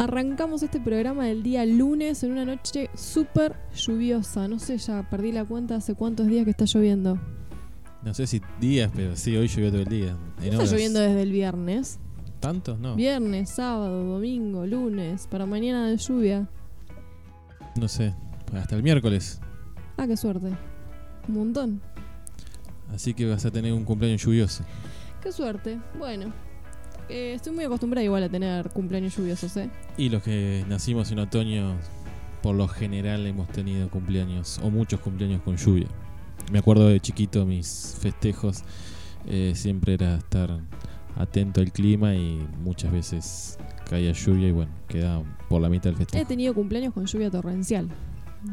Arrancamos este programa del día lunes en una noche súper lluviosa. No sé, ya perdí la cuenta hace cuántos días que está lloviendo. No sé si días, pero sí, hoy llovió todo el día. En Está lloviendo desde el viernes. ¿Tantos? No. Viernes, sábado, domingo, lunes, para mañana de lluvia. No sé. Hasta el miércoles. Ah, qué suerte. Un montón. Así que vas a tener un cumpleaños lluvioso. Qué suerte. Bueno, eh, estoy muy acostumbrada igual a tener cumpleaños lluviosos, ¿eh? Y los que nacimos en otoño, por lo general hemos tenido cumpleaños, o muchos cumpleaños con lluvia. Me acuerdo de chiquito, mis festejos eh, siempre era estar atento al clima y muchas veces caía lluvia y bueno, quedaba por la mitad del He festejo. tenido cumpleaños con lluvia torrencial.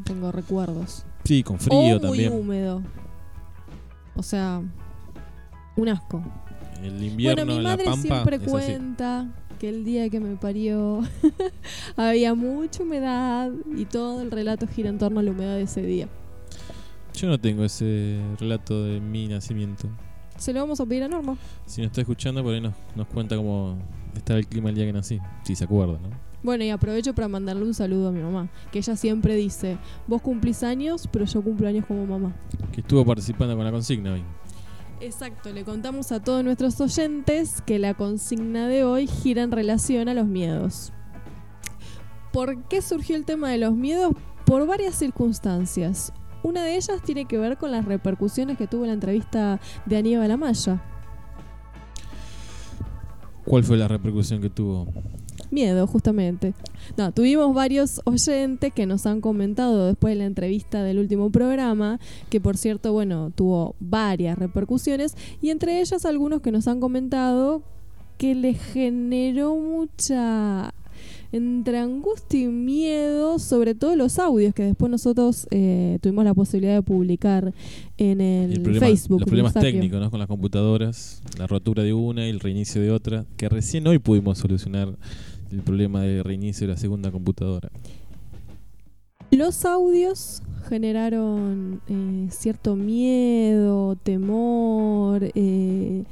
Tengo recuerdos. Sí, con frío o también. muy húmedo. O sea, un asco. El invierno bueno, mi en la madre pampa siempre cuenta que el día que me parió había mucha humedad y todo el relato gira en torno a la humedad de ese día. Yo no tengo ese relato de mi nacimiento. Se lo vamos a pedir a Norma. Si nos está escuchando, por ahí nos, nos cuenta cómo estaba el clima el día que nací. Si se acuerda, ¿no? Bueno, y aprovecho para mandarle un saludo a mi mamá, que ella siempre dice, vos cumplís años, pero yo cumplo años como mamá. Que estuvo participando con la consigna hoy. Exacto, le contamos a todos nuestros oyentes que la consigna de hoy gira en relación a los miedos. ¿Por qué surgió el tema de los miedos? Por varias circunstancias. Una de ellas tiene que ver con las repercusiones que tuvo la entrevista de Aníbal Amaya. ¿Cuál fue la repercusión que tuvo? Miedo, justamente. No, tuvimos varios oyentes que nos han comentado después de la entrevista del último programa, que por cierto, bueno, tuvo varias repercusiones, y entre ellas algunos que nos han comentado que les generó mucha entre angustia y miedo, sobre todo los audios que después nosotros eh, tuvimos la posibilidad de publicar en el, El problema- Facebook. los problemas técnicos, ¿no? Con las computadoras, la rotura de una y el reinicio de otra, que recién hoy pudimos solucionar el problema de reinicio de la segunda computadora. Los audios generaron eh, cierto miedo, temor eh,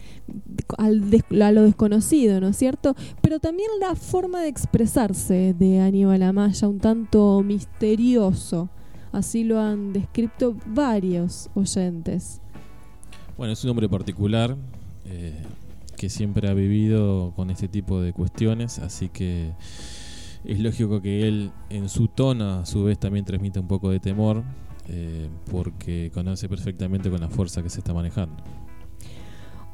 al des- a lo desconocido, ¿no es cierto? Pero también la forma de expresarse de Aníbal Amaya, un tanto misterioso. Así lo han descrito varios oyentes. Bueno, es un hombre particular eh, que siempre ha vivido con este tipo de cuestiones, así que es lógico que él en su tono a su vez también transmite un poco de temor, eh, porque conoce perfectamente con la fuerza que se está manejando.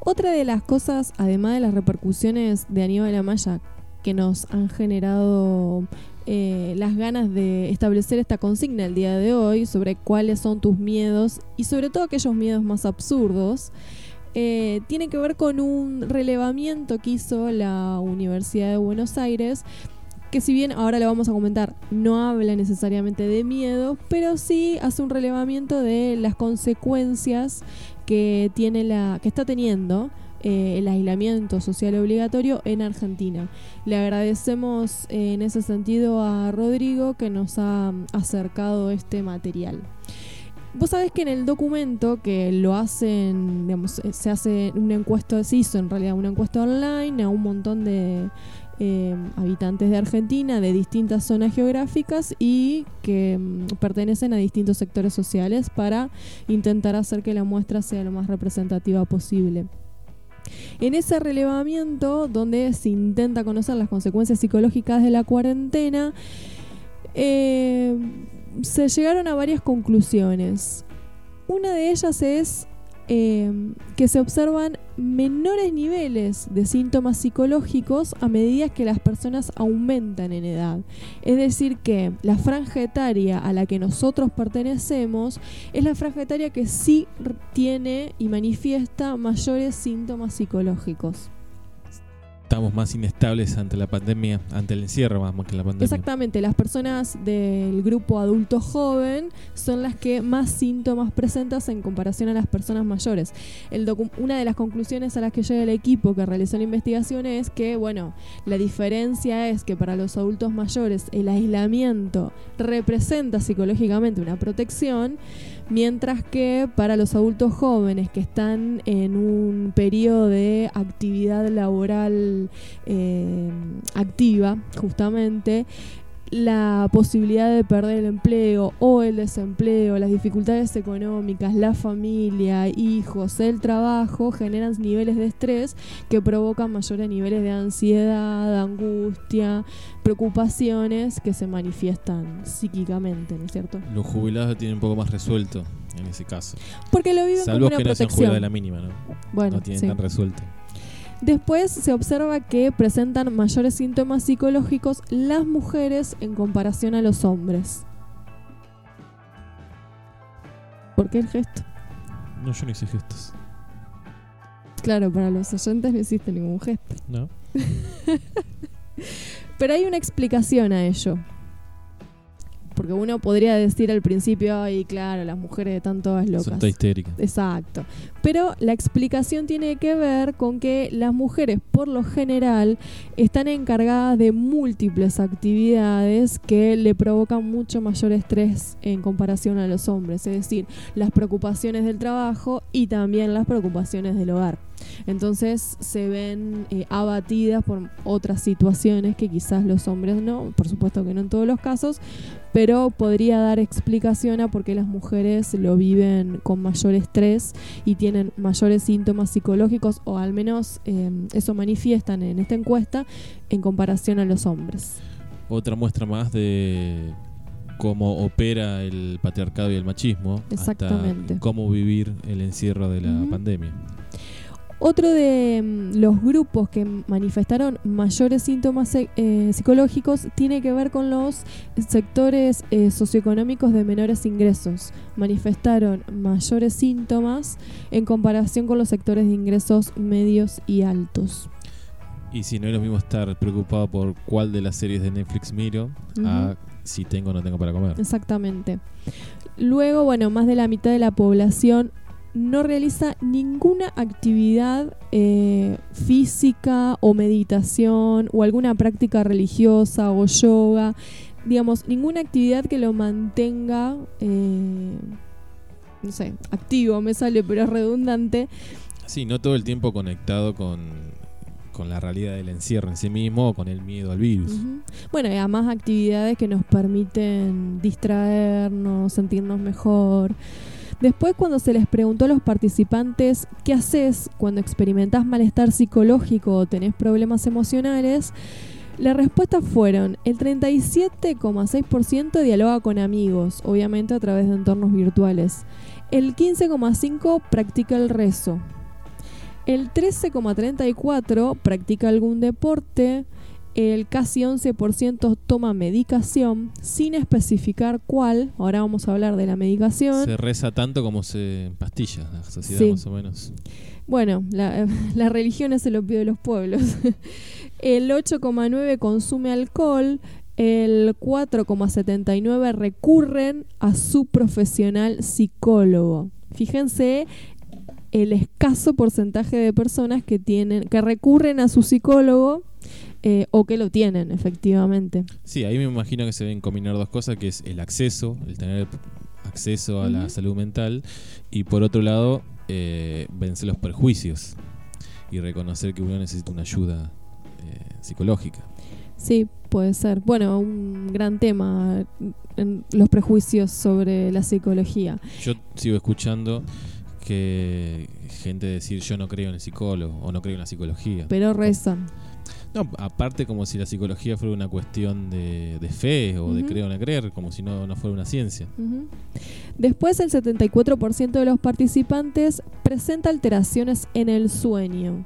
Otra de las cosas, además de las repercusiones de Aníbal Amaya, que nos han generado eh, las ganas de establecer esta consigna el día de hoy sobre cuáles son tus miedos y sobre todo aquellos miedos más absurdos, eh, tiene que ver con un relevamiento que hizo la Universidad de Buenos Aires que si bien ahora le vamos a comentar, no habla necesariamente de miedo, pero sí hace un relevamiento de las consecuencias que tiene la que está teniendo eh, el aislamiento social obligatorio en Argentina. Le agradecemos eh, en ese sentido a Rodrigo que nos ha mm, acercado este material. Vos sabés que en el documento que lo hacen, digamos, eh, se hace una encuesta, se hizo en realidad una encuesta online a un montón de eh, habitantes de Argentina de distintas zonas geográficas y que mm, pertenecen a distintos sectores sociales para intentar hacer que la muestra sea lo más representativa posible. En ese relevamiento, donde se intenta conocer las consecuencias psicológicas de la cuarentena, eh, se llegaron a varias conclusiones. Una de ellas es eh, que se observan menores niveles de síntomas psicológicos a medida que las personas aumentan en edad. Es decir, que la franja etaria a la que nosotros pertenecemos es la franja etaria que sí tiene y manifiesta mayores síntomas psicológicos. Estamos más inestables ante la pandemia, ante el encierro más que la pandemia. Exactamente, las personas del grupo adulto joven son las que más síntomas presentan en comparación a las personas mayores. El una de las conclusiones a las que llega el equipo que realizó la investigación es que, bueno, la diferencia es que para los adultos mayores el aislamiento representa psicológicamente una protección, Mientras que para los adultos jóvenes que están en un periodo de actividad laboral eh, activa, justamente, la posibilidad de perder el empleo o el desempleo, las dificultades económicas, la familia, hijos, el trabajo, generan niveles de estrés que provocan mayores niveles de ansiedad, angustia, preocupaciones que se manifiestan psíquicamente, ¿no es cierto? Los jubilados tienen un poco más resuelto en ese caso. Porque lo viven Salvo como una que no sean jubilados de la mínima, ¿no? bueno, no tienen sí. tan resuelto. Después se observa que presentan mayores síntomas psicológicos las mujeres en comparación a los hombres. ¿Por qué el gesto? No, yo no hice gestos. Claro, para los oyentes no existe ningún gesto. ¿No? Pero hay una explicación a ello. Porque uno podría decir al principio, ay, claro, las mujeres están todas Son locas. todas histéricas. Exacto. Pero la explicación tiene que ver con que las mujeres, por lo general, están encargadas de múltiples actividades que le provocan mucho mayor estrés en comparación a los hombres. Es decir, las preocupaciones del trabajo y también las preocupaciones del hogar. Entonces se ven eh, abatidas por otras situaciones que quizás los hombres no, por supuesto que no en todos los casos, pero podría dar explicación a por qué las mujeres lo viven con mayor estrés y tienen mayores síntomas psicológicos o al menos eh, eso manifiestan en esta encuesta en comparación a los hombres. Otra muestra más de cómo opera el patriarcado y el machismo. Exactamente. Hasta cómo vivir el encierro de la pandemia. Otro de mm, los grupos que manifestaron mayores síntomas eh, psicológicos tiene que ver con los sectores eh, socioeconómicos de menores ingresos. Manifestaron mayores síntomas en comparación con los sectores de ingresos medios y altos. Y si no es lo mismo estar preocupado por cuál de las series de Netflix miro, a si tengo o no tengo para comer. Exactamente. Luego, bueno, más de la mitad de la población no realiza ninguna actividad eh, física o meditación o alguna práctica religiosa o yoga, digamos, ninguna actividad que lo mantenga, eh, no sé, activo, me sale, pero es redundante. Sí, no todo el tiempo conectado con, con la realidad del encierro en sí mismo o con el miedo al virus. Bueno, y además actividades que nos permiten distraernos, sentirnos mejor. Después, cuando se les preguntó a los participantes qué haces cuando experimentas malestar psicológico o tenés problemas emocionales, las respuestas fueron: el 37,6% dialoga con amigos, obviamente a través de entornos virtuales. El 15,5% practica el rezo. El 13,34% practica algún deporte. El casi 11% toma medicación sin especificar cuál. Ahora vamos a hablar de la medicación. Se reza tanto como se pastilla la sociedad, Sí. más o menos. Bueno, la, la religión es el opio de los pueblos. El 8,9 consume alcohol. El 4,79 recurren a su profesional psicólogo. Fíjense el escaso porcentaje de personas que tienen, que recurren a su psicólogo eh, o que lo tienen, efectivamente. Sí, ahí me imagino que se deben combinar dos cosas, que es el acceso, el tener acceso a la salud mental, y por otro lado, eh, vencer los perjuicios y reconocer que uno necesita una ayuda eh, psicológica. Sí, puede ser. Bueno, un gran tema, en los prejuicios sobre la psicología. Yo sigo escuchando que gente decir yo no creo en el psicólogo o no creo en la psicología. Pero rezan. No, aparte como si la psicología fuera una cuestión de, de fe o de creer o no creer, como si no, no fuera una ciencia. Ujú. Después, el 74% de los participantes presenta alteraciones en el sueño.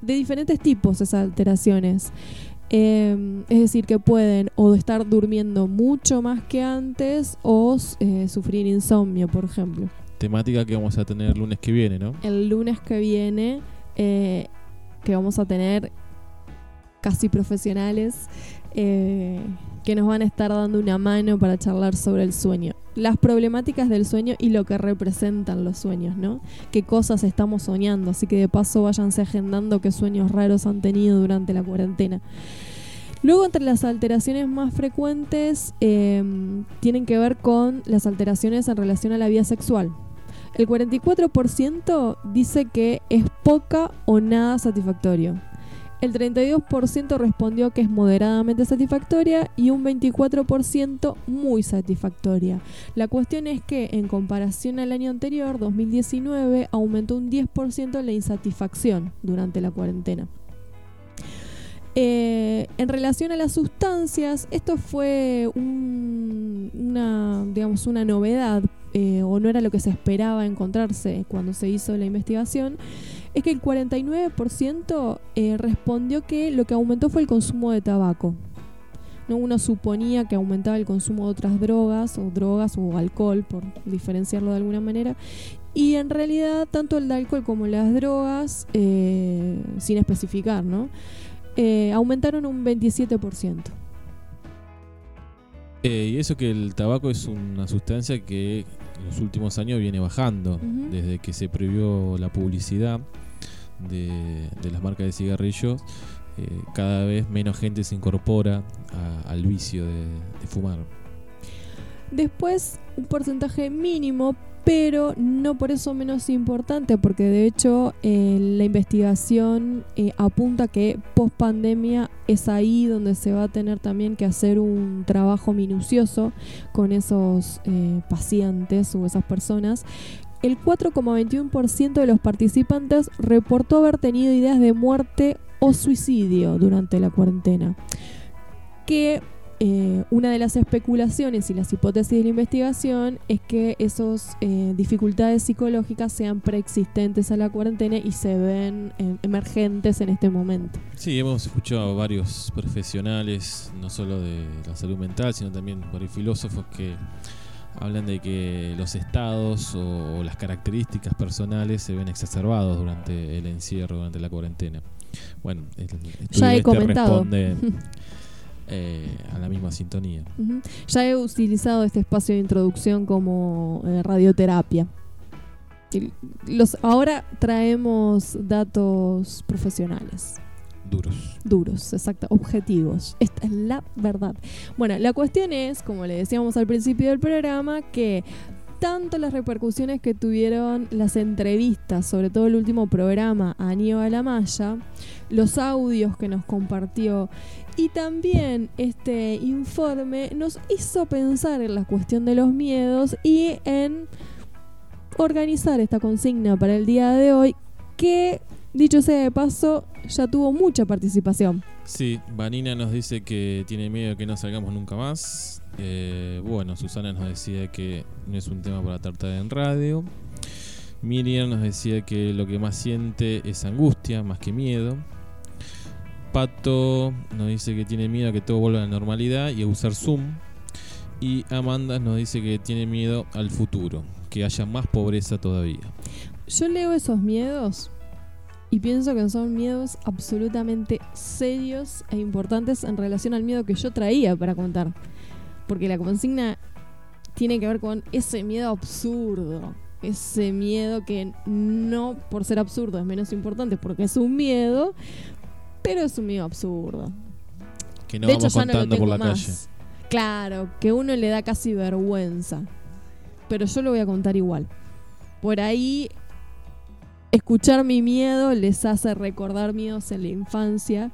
De diferentes tipos esas alteraciones. Eh, es decir, que pueden o estar durmiendo mucho más que antes o eh, sufrir insomnio, por ejemplo. Temática que vamos a tener lunes que viene, ¿no? El lunes que viene, eh, que vamos a tener casi profesionales eh, que nos van a estar dando una mano para charlar sobre el sueño. Las problemáticas del sueño y lo que representan los sueños, ¿no? Qué cosas estamos soñando. Así que de paso váyanse agendando qué sueños raros han tenido durante la cuarentena. Luego, entre las alteraciones más frecuentes, eh, tienen que ver con las alteraciones en relación a la vida sexual. El 44% dice que es poca o nada satisfactorio. El 32% respondió que es moderadamente satisfactoria y un 24% muy satisfactoria. La cuestión es que en comparación al año anterior, 2019, aumentó un 10% la insatisfacción durante la cuarentena. Eh, en relación a las sustancias, esto fue un- una, digamos, una novedad, eh, o no era lo que se esperaba encontrarse cuando se hizo la investigación, es que el 49% eh, respondió que lo que aumentó fue el consumo de tabaco. ¿no? Uno suponía que aumentaba el consumo de otras drogas, o drogas o alcohol, por diferenciarlo de alguna manera. Y en realidad, tanto el de alcohol como las drogas, eh, sin especificar, ¿no? Eh, aumentaron un 27%. Eh, y eso que el tabaco es una sustancia que en los últimos años viene bajando. Desde que se prohibió la publicidad de, las marcas de cigarrillos, eh, cada vez menos gente se incorpora al vicio de, fumar. Después, un porcentaje mínimo, pero no por eso menos importante, porque de hecho eh, la investigación eh, apunta que post pandemia es ahí donde se va a tener también que hacer un trabajo minucioso con esos pacientes o esas personas. El 4,21% de los participantes reportó haber tenido ideas de muerte o suicidio durante la cuarentena. Que eh, una de las especulaciones y las hipótesis de la investigación es que esas dificultades psicológicas sean preexistentes a la cuarentena y se ven eh, emergentes en este momento. Sí, hemos escuchado varios profesionales, no solo de la salud mental, sino también varios filósofos que hablan de que los estados o, o las características personales se ven exacerbados durante el encierro, durante la cuarentena. Bueno, el Ya he este comentado. responde eh, a la misma sintonía. Ya he utilizado este espacio de introducción como eh, radioterapia. Los, ahora traemos datos profesionales. Duros. duros, exacto, objetivos. Esta es la verdad. Bueno, la cuestión es, como le decíamos al principio del programa, que tanto las repercusiones que tuvieron las entrevistas, sobre todo el último programa a Aníbal Amaya, los audios que nos compartió y también este informe nos hizo pensar en la cuestión de los miedos y en organizar esta consigna para el día de hoy que, dicho sea de paso, ya tuvo mucha participación. Sí, Vanina nos dice que tiene miedo de que no salgamos nunca más. Eh, bueno, Susana nos decía que no es un tema para tratar en radio. Miriam nos decía que lo que más siente es angustia más que miedo. Pato nos dice que tiene miedo a que todo vuelva a la normalidad y a usar Zoom. Y Amanda nos dice que tiene miedo al futuro, que haya más pobreza todavía. Yo leo esos miedos y pienso que son miedos absolutamente serios e importantes en relación al miedo que yo traía para contar. Porque la consigna tiene que ver con ese miedo absurdo. Ese miedo que no por ser absurdo es menos importante porque es un miedo, pero es un miedo absurdo. Que no de hecho, vamos ya no lo contando tengo por la más. calle. Claro, que uno le da casi vergüenza. Pero yo lo voy a contar igual. Por ahí, escuchar mi miedo les hace recordar miedos en la infancia.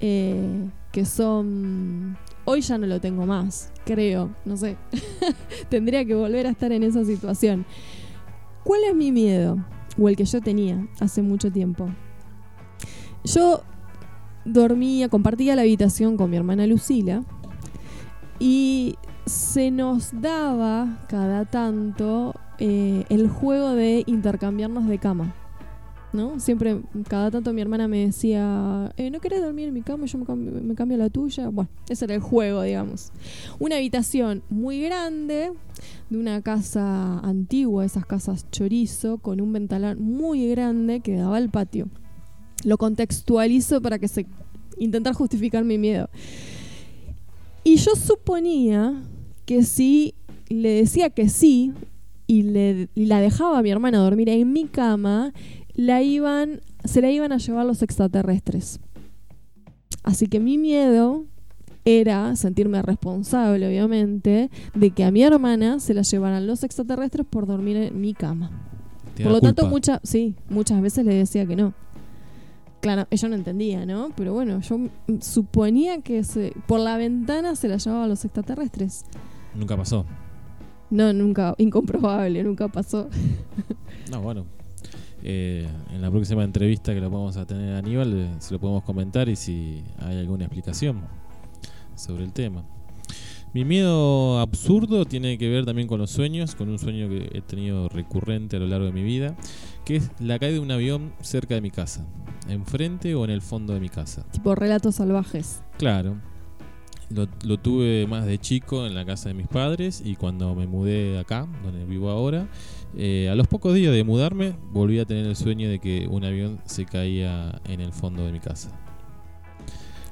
eh, que son. Hoy ya no lo tengo más, creo. No sé. Tendría que volver a estar en esa situación. ¿Cuál es mi miedo? O el que yo tenía hace mucho tiempo. Yo dormía, compartía la habitación con mi hermana Lucila y se nos daba cada tanto eh, el juego de intercambiarnos de cama. ¿No? Siempre, cada tanto mi hermana me decía, eh, ¿no querés dormir en mi cama? Yo me cambio, me la tuya. Bueno, ese era el juego, digamos. Una habitación muy grande, de una casa antigua, esas casas chorizo, con un ventanal muy grande que daba al patio. Lo contextualizo para que se intentar justificar mi miedo. Y yo suponía que si le decía que sí y, le, y la dejaba a mi hermana dormir en mi cama, la iban, se la iban a llevar los extraterrestres. Así que mi miedo era sentirme responsable, obviamente, de que a mi hermana se la llevaran los extraterrestres por dormir en mi cama. Por lo tanto, culpa. mucha, sí, muchas veces le decía que no. Claro, ella no entendía, ¿no? Pero bueno, yo suponía que se, por la ventana se la llevaban los extraterrestres. Nunca pasó. No, nunca, incomprobable, nunca pasó. No, bueno. Eh, en la próxima entrevista que lo vamos a tener a Aníbal, eh, se lo podemos comentar y si hay alguna explicación sobre el tema. Mi miedo absurdo tiene que ver también con los sueños, con un sueño que he tenido recurrente a lo largo de mi vida, que es la caída de un avión cerca de mi casa, enfrente o en el fondo de mi casa. Tipo relatos salvajes. Claro. Lo, lo tuve más de chico en la casa de mis padres y cuando me mudé acá, donde vivo ahora, eh, a los pocos días de mudarme volví a tener el sueño de que un avión se caía en el fondo de mi casa.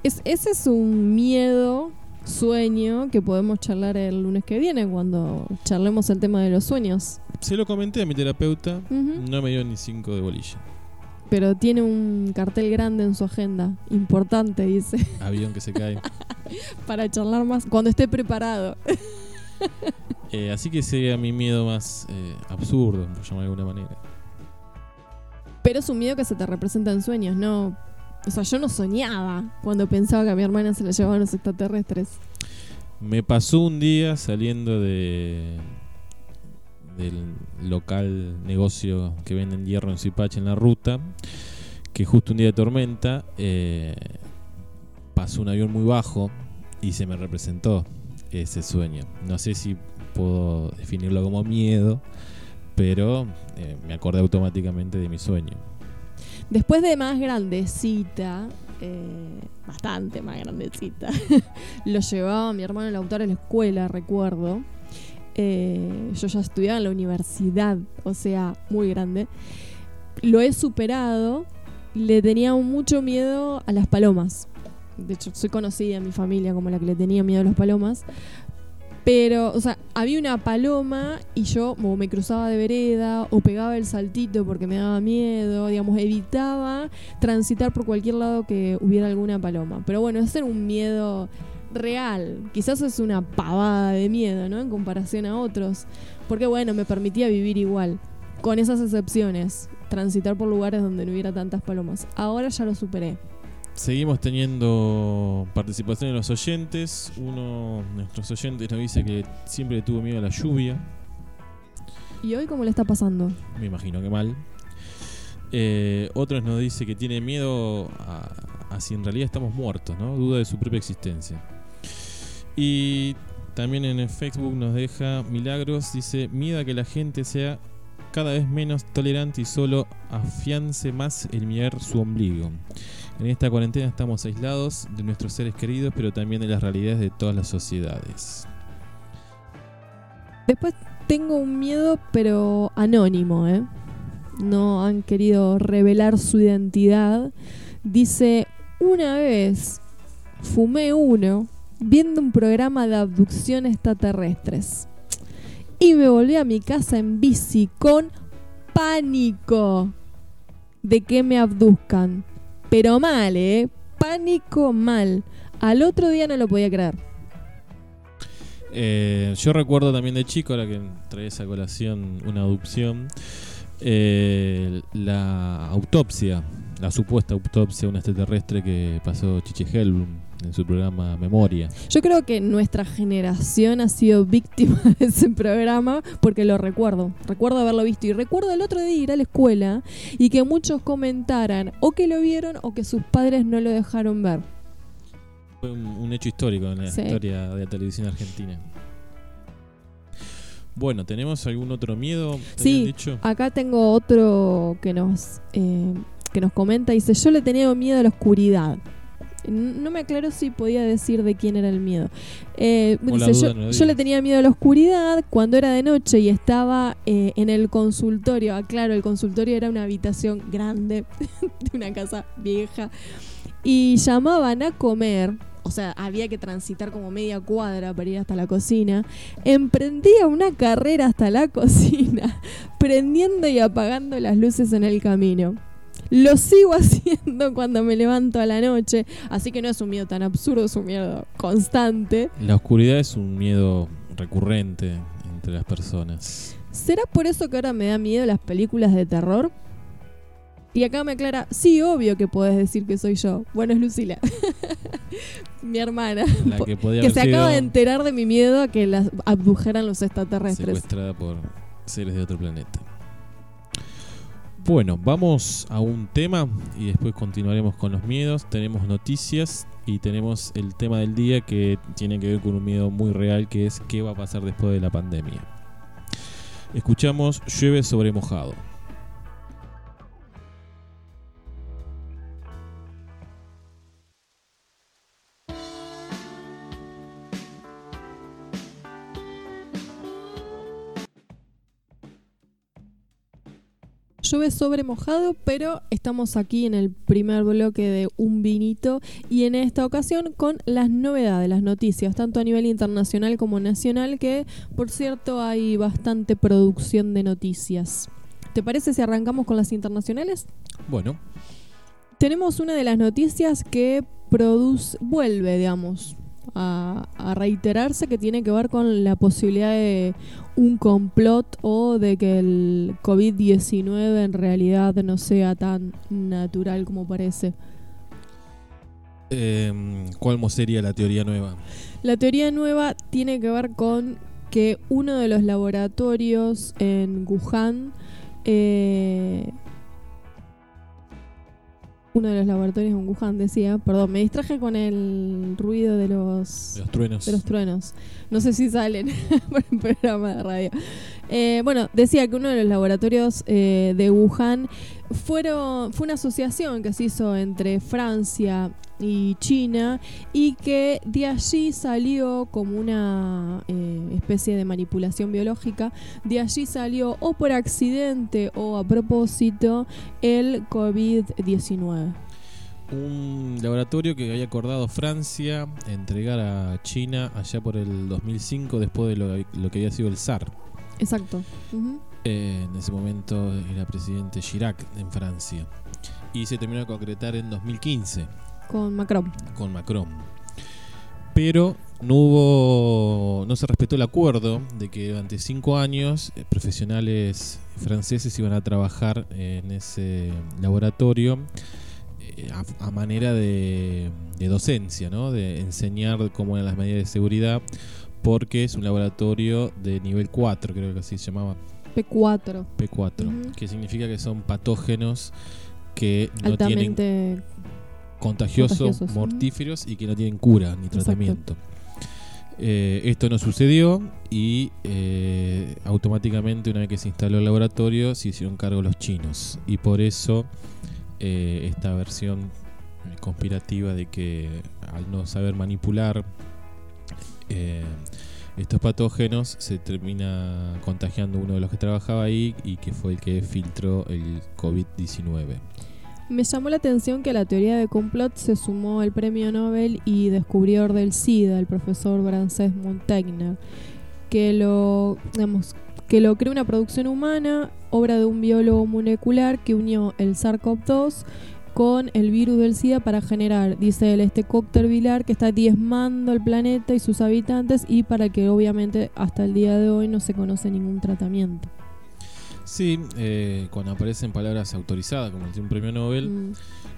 Es, ese es un miedo, sueño, que podemos charlar el lunes que viene cuando charlemos el tema de los sueños. Se lo comenté a mi terapeuta, no me dio ni cinco de bolilla. Pero tiene un cartel grande en su agenda, importante, dice, Avión que se cae. para charlar más cuando esté preparado. Eh, así que sería mi miedo más eh, absurdo, por llamar de alguna manera. Pero es un miedo que se te representa en sueños, ¿no? O sea, yo no soñaba cuando pensaba que a mi hermana se la llevaban los extraterrestres. Me pasó un día saliendo de del local negocio que venden hierro en Zipache en la ruta, que justo un día de tormenta eh, pasó un avión muy bajo y se me representó ese sueño. No sé si puedo definirlo como miedo, pero eh, me acordé automáticamente de mi sueño. Después de más grandecita, eh, bastante más grandecita, lo llevaba mi hermano el autor a la escuela, recuerdo. Eh, yo ya estudiaba en la universidad, o sea, muy grande. Lo he superado. Le tenía mucho miedo a las palomas. De hecho, soy conocida en mi familia como la que le tenía miedo a las palomas. Pero, o sea, había una paloma y yo o me cruzaba de vereda o pegaba el saltito porque me daba miedo, digamos, evitaba transitar por cualquier lado que hubiera alguna paloma. Pero bueno, ese era un miedo real. Quizás es una pavada de miedo, ¿no? En comparación a otros. Porque bueno, me permitía vivir igual. Con esas excepciones. Transitar por lugares donde no hubiera tantas palomas. Ahora ya lo superé. Seguimos teniendo participación de los oyentes. Uno de nuestros oyentes nos dice que siempre le tuvo miedo a la lluvia. ¿Y hoy cómo le está pasando? Me imagino que mal. Eh, otros nos dice que tiene miedo a, a si en realidad estamos muertos, ¿no? Duda de su propia existencia. Y también en el Facebook nos deja Milagros, dice, miedo a que la gente sea cada vez menos tolerante y solo afiance más el mirar su ombligo. En esta cuarentena estamos aislados de nuestros seres queridos, pero también de las realidades de todas las sociedades. Después tengo un miedo, pero anónimo, ¿eh? No han querido revelar su identidad. Dice, una vez fumé uno viendo un programa de abducción extraterrestres. Y me volví a mi casa en bici con pánico de que me abduzcan. Pero mal, ¿eh? Pánico mal. Al otro día no lo podía creer. Eh, yo recuerdo también de chico, ahora que trae esa colación, una adopción, eh, la autopsia, la supuesta autopsia de un extraterrestre que pasó Chiche Helblum en su programa Memoria. Yo creo que nuestra generación ha sido víctima de ese programa porque lo recuerdo. Recuerdo haberlo visto y recuerdo el otro día ir a la escuela y que muchos comentaran o que lo vieron o que sus padres no lo dejaron ver. Fue un, un hecho histórico en la Sí. historia de la televisión argentina. Bueno, ¿tenemos algún otro miedo? ¿Te Sí. dicho? Acá tengo otro que nos, eh, que nos comenta. Dice, yo le tenía miedo a la oscuridad. No me aclaro si podía decir de quién era el miedo. Eh, dice, yo, no le tenía miedo a la oscuridad cuando era de noche y estaba eh, en el consultorio. Ah, claro, el consultorio era una habitación grande de una casa vieja. Y llamaban a comer. O sea, había que transitar como media cuadra para ir hasta la cocina. Emprendía una carrera hasta la cocina, prendiendo y apagando las luces en el camino. Lo sigo haciendo cuando me levanto a la noche, así que no es un miedo tan absurdo, es un miedo constante. La oscuridad es un miedo recurrente entre las personas. ¿Será por eso que ahora me da miedo las películas de terror? Y acá me aclara, sí, obvio que podés decir que soy yo. Bueno, es Lucila, mi hermana, La que podía que se acaba de enterar de mi miedo a que las abdujeran los extraterrestres. secuestrada por seres de otro planeta. Bueno, vamos a un tema y después continuaremos con los miedos. Tenemos noticias y tenemos el tema del día que tiene que ver con un miedo muy real que es qué va a pasar después de la pandemia. Escuchamos Llueve sobre mojado. Llueve sobre mojado, pero estamos aquí en el primer bloque de Un Vinito y en esta ocasión con las novedades, las noticias, tanto a nivel internacional como nacional, que por cierto hay bastante producción de noticias. ¿Te parece si arrancamos con las internacionales? Bueno, Tenemos una de las noticias que produce, vuelve, digamos, a, a reiterarse que tiene que ver con la posibilidad de un complot o de que el COVID-19 en realidad no sea tan natural como parece. eh, ¿cuál sería la teoría nueva? La teoría nueva tiene que ver con que uno de los laboratorios en Wuhan, eh, uno de los laboratorios en Wuhan decía, perdón, me distraje con el ruido de los, De los truenos. de los truenos. No sé si salen por el programa de radio. Eh, bueno, decía que uno de los laboratorios eh, de Wuhan fueron, fue una asociación que se hizo entre Francia y China y que de allí salió como una eh, especie de manipulación biológica, de allí salió o por accidente o a propósito el COVID-19. Un laboratorio que había acordado Francia entregar a China allá por el 2005 después de lo, lo que había sido el SAR. Exacto. Eh, en ese momento era presidente Chirac en Francia. Y se terminó de concretar en 2015 Con Macron. con Macron. Pero no hubo, no se respetó el acuerdo de que durante cinco años eh, profesionales franceses iban a trabajar en ese laboratorio a, a manera de, de docencia, ¿no? de enseñar cómo eran las medidas de seguridad, porque es un laboratorio de nivel 4, creo que así se llamaba, P4. P4, Ujú. que significa que son patógenos que no tienen altamente contagiosos, Contagiosos, mortíferos y que no tienen cura ni tratamiento. Eh, esto no sucedió y eh, automáticamente una vez que se instaló el laboratorio se hicieron cargo los chinos y por eso eh, esta versión conspirativa de que al no saber manipular eh, estos patógenos se termina contagiando uno de los que trabajaba ahí y que fue el que filtró el COVID-19. Me llamó la atención que a la teoría de complot se sumó el premio Nobel y descubridor del SIDA, el profesor Frances Montagner, que lo, digamos, que lo creó una producción humana, obra de un biólogo molecular que unió el SARS-CoV-2 con el virus del SIDA para generar, dice él, este cóctel viral que está diezmando el planeta y sus habitantes y para que obviamente hasta el día de hoy no se conoce ningún tratamiento. Sí, eh, cuando aparecen palabras autorizadas, como el de un premio Nobel, Mm.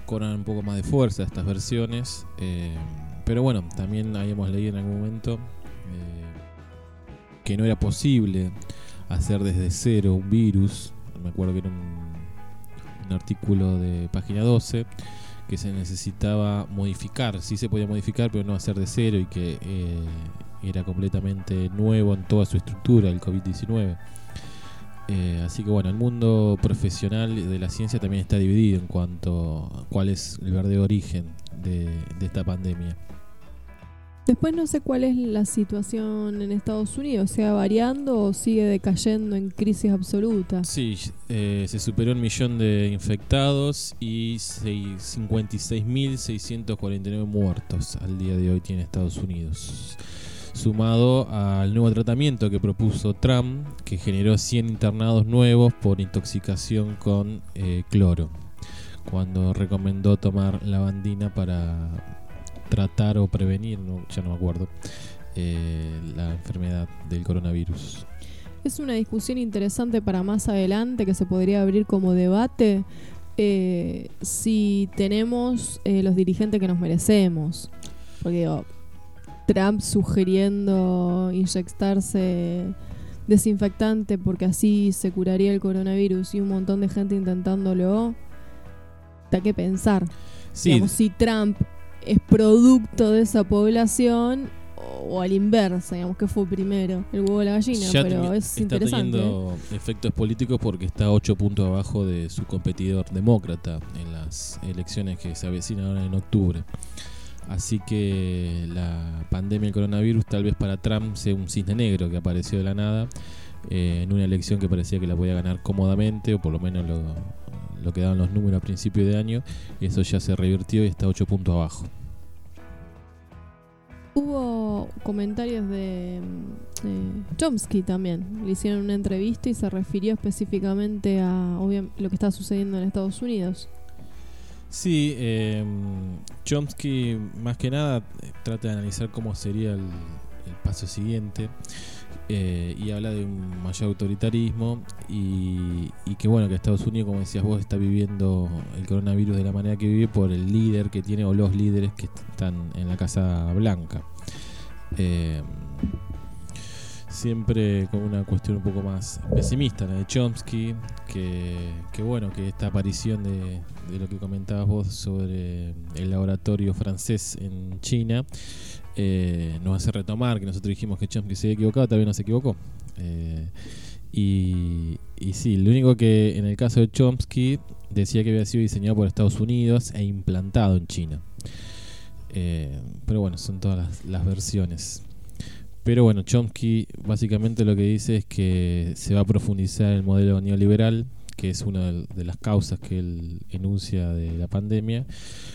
cobran un poco más de fuerza estas versiones. eh, pero bueno, también habíamos leído en algún momento eh, que no era posible hacer desde cero un virus. Me acuerdo que era un, un artículo de página 12 que se necesitaba modificar. Sí se podía modificar, pero no hacer de cero y que eh, era completamente nuevo en toda su estructura el COVID-19. Eh, así que bueno, el mundo profesional de la ciencia también está dividido en cuanto a cuál es el verdadero origen de, de esta pandemia. Después no sé cuál es la situación en Estados Unidos, sea variando o sigue decayendo en crisis absoluta. Sí, eh, se superó el millón de infectados y seis- 56.649 muertos al día de hoy tiene Estados Unidos. Sumado al nuevo tratamiento que propuso Trump, que generó 100 internados nuevos por intoxicación con eh, cloro. cuando recomendó tomar lavandina para tratar o prevenir, ya no me acuerdo, eh, la enfermedad del coronavirus. Es una discusión interesante para más adelante que se podría abrir como debate eh, si tenemos eh, los dirigentes que nos merecemos. Porque Trump sugiriendo inyectarse desinfectante porque así se curaría el coronavirus y un montón de gente intentándolo, da que pensar. si Trump es producto de esa población o al inverso, digamos que fue primero, el huevo de la gallina, pero es está interesante. teniendo efectos políticos porque está ocho puntos abajo de su competidor demócrata en las elecciones que se avecinan ahora en octubre. Así que la pandemia del coronavirus tal vez para Trump sea un cisne negro que apareció de la nada eh, en una elección que parecía que la podía ganar cómodamente o por lo menos lo, lo que daban los números a principio de año y eso ya se revirtió y está ocho puntos abajo. Hubo comentarios de Chomsky también. Le hicieron una entrevista y se refirió específicamente a lo que está sucediendo en Estados Unidos. Sí, eh, Chomsky más que nada trata de analizar cómo sería el, paso siguiente eh, y habla de un mayor autoritarismo y, que bueno que Estados Unidos como decías vos está viviendo el coronavirus de la manera que vive por el líder que tiene o los líderes que están en la Casa Blanca. Eh, siempre con una cuestión un poco más pesimista, la de Chomsky, que, bueno, que esta aparición de, lo que comentabas vos sobre el laboratorio francés en China eh, nos hace retomar que nosotros dijimos que Chomsky se había equivocado, también no se equivocó. Eh, y, sí, lo único que en el caso de Chomsky decía que había sido diseñado por Estados Unidos e implantado en China. Eh, pero bueno, son todas las versiones. Pero bueno, Chomsky básicamente lo que dice es que se va a profundizar el modelo neoliberal, que es una de las causas que él enuncia de la pandemia,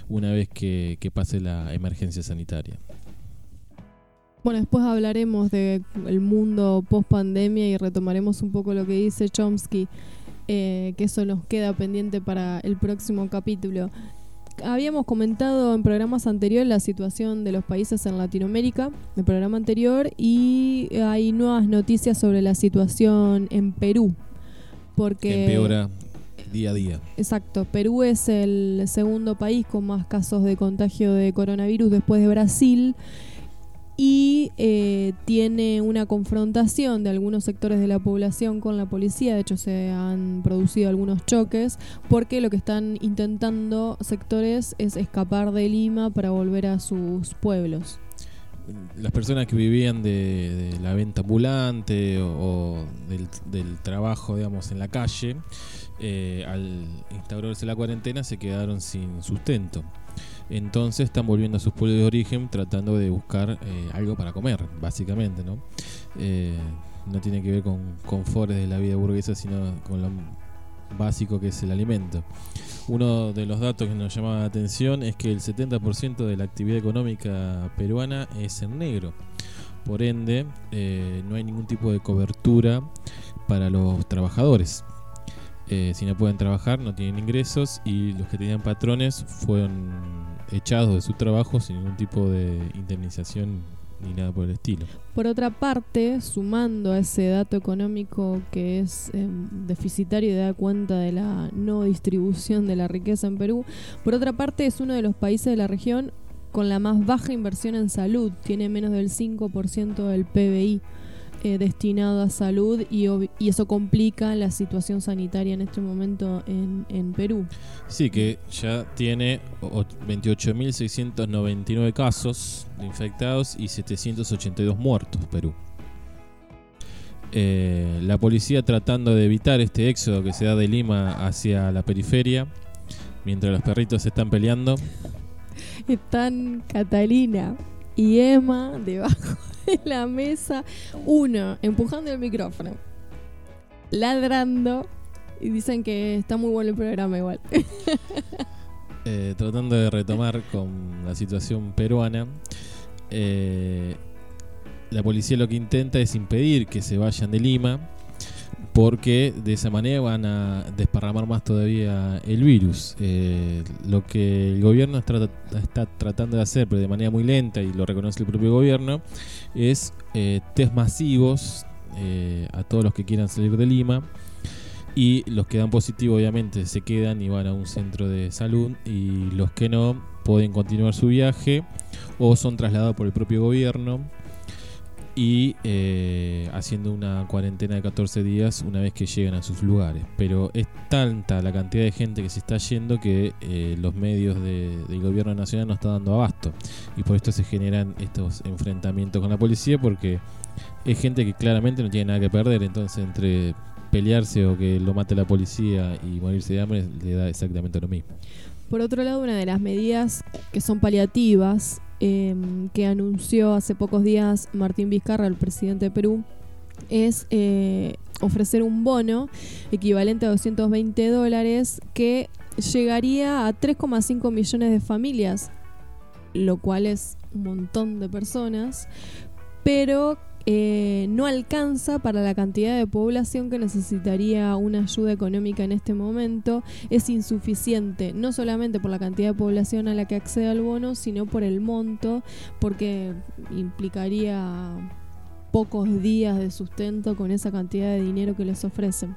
una vez que, pase la emergencia sanitaria. Bueno, después hablaremos del mundo post pandemia y retomaremos un poco lo que dice Chomsky, eh, que eso nos queda pendiente para el próximo capítulo habíamos comentado en programas anteriores la situación de los países en Latinoamérica, el programa anterior, y hay nuevas noticias sobre la situación en Perú. Porque empeora día a día. Exacto, Perú es el segundo país con más casos de contagio de coronavirus después de Brasil y eh, tiene una confrontación de algunos sectores de la población con la policía. De hecho, se han producido algunos choques porque lo que están intentando sectores es escapar de Lima para volver a sus pueblos. Las personas que vivían de, la venta ambulante o, del, trabajo, digamos, en la calle, eh, al instaurarse la cuarentena se quedaron sin sustento. Entonces están volviendo a sus pueblos de origen tratando de buscar eh, algo para comer, básicamente, ¿no? Eh, no tiene que ver con confores de la vida burguesa, sino con lo básico que es el alimento. Uno de los datos que nos llama la atención es que el 70% de la actividad económica peruana es en negro. Por ende, eh, no hay ningún tipo de cobertura para los trabajadores. si no pueden trabajar, no tienen ingresos y los que tenían patrones fueron echados de su trabajo sin ningún tipo de indemnización ni nada por el estilo. Por otra parte, sumando a ese dato económico que es em, deficitario y da cuenta de la no distribución de la riqueza en Perú, por otra parte es uno de los países de la región con la más baja inversión en salud, tiene menos del 5% del PBI. Eh, destinado a salud y, y, eso complica la situación sanitaria en este momento en, en Perú. Sí, que ya tiene 28.699 casos de infectados y 782 muertos Perú. Eh, la policía tratando de evitar este éxodo que se da de Lima hacia la periferia, mientras los perritos se están peleando. Están Catalina y Emma debajo la mesa. Uno, empujando el micrófono. Ladrando. Y dicen que está muy bueno el programa igual. Eh, tratando de retomar con la situación peruana. Eh, la policía lo que intenta es impedir que se vayan de Lima porque de esa manera van a desparramar más todavía el virus. Eh, lo que el gobierno está, tratando de hacer, pero de manera muy lenta, y lo reconoce el propio gobierno, es eh, test masivos eh, a todos los que quieran salir de Lima. Y los que dan positivo obviamente se quedan y van a un centro de salud y los que no pueden continuar su viaje o son trasladados por el propio gobierno y eh, haciendo una cuarentena de 14 días una vez que llegan a sus lugares. Pero es tanta la cantidad de gente que se está yendo que eh, los medios del gobierno nacional no están dando abasto. Y por esto se generan estos enfrentamientos con la policía porque es gente que claramente no tiene nada que perder. Entonces entre pelearse o que lo mate la policía y morirse de hambre le da exactamente lo mismo. Por otro lado, una de las medidas que son paliativas em, que anunció hace pocos días Martín Vizcarra, el presidente de Perú, es eh, ofrecer un bono equivalente a 220 dólares que llegaría a 3,5 millones de familias, lo cual es un montón de personas, pero eh, no alcanza para la cantidad de población que necesitaría una ayuda económica en este momento. Es insuficiente, no solamente por la cantidad de población a la que accede al bono, sino por el monto, porque implicaría pocos días de sustento con esa cantidad de dinero que les ofrecen.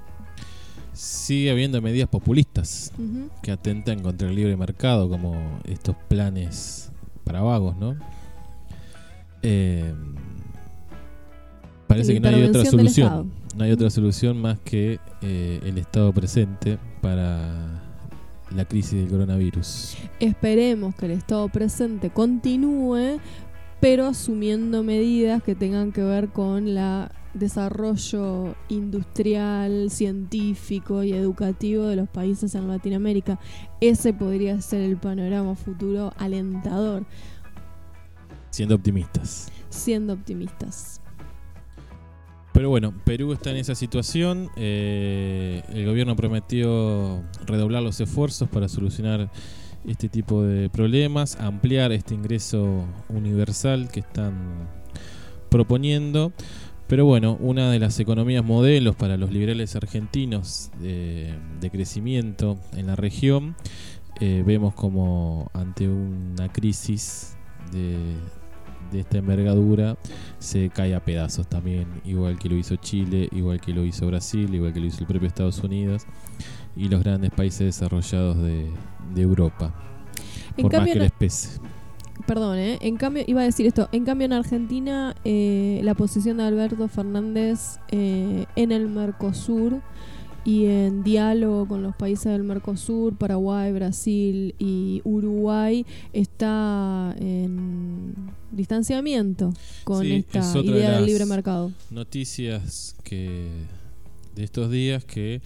Sigue habiendo medidas populistas que atentan contra el libre mercado, como estos planes para vagos, ¿no? Eh, Parece que no hay otra solución. No hay otra solución más que eh, el estado presente para la crisis del coronavirus. Esperemos que el estado presente continúe, pero asumiendo medidas que tengan que ver con el desarrollo industrial, científico y educativo de los países en Latinoamérica. Ese podría ser el panorama futuro alentador. Siendo optimistas. Siendo optimistas. Pero bueno, Perú está en esa situación. Eh, el gobierno prometió redoblar los esfuerzos para solucionar este tipo de problemas, ampliar este ingreso universal que están proponiendo. Pero bueno, una de las economías modelos para los liberales argentinos de, crecimiento en la región, eh, vemos como ante una crisis de, de esta envergadura se cae a pedazos también, igual que lo hizo Chile, igual que lo hizo Brasil, igual que lo hizo el propio Estados Unidos y los grandes países desarrollados de, Europa. por más que les pese. Perdón, ¿eh? en cambio, iba a decir esto, en cambio en Argentina eh, la posición de Alberto Fernández eh, en el Mercosur y en diálogo con los países del Mercosur, Paraguay, Brasil y Uruguay, está en distanciamiento con esta idea del libre mercado. Noticias que de estos días que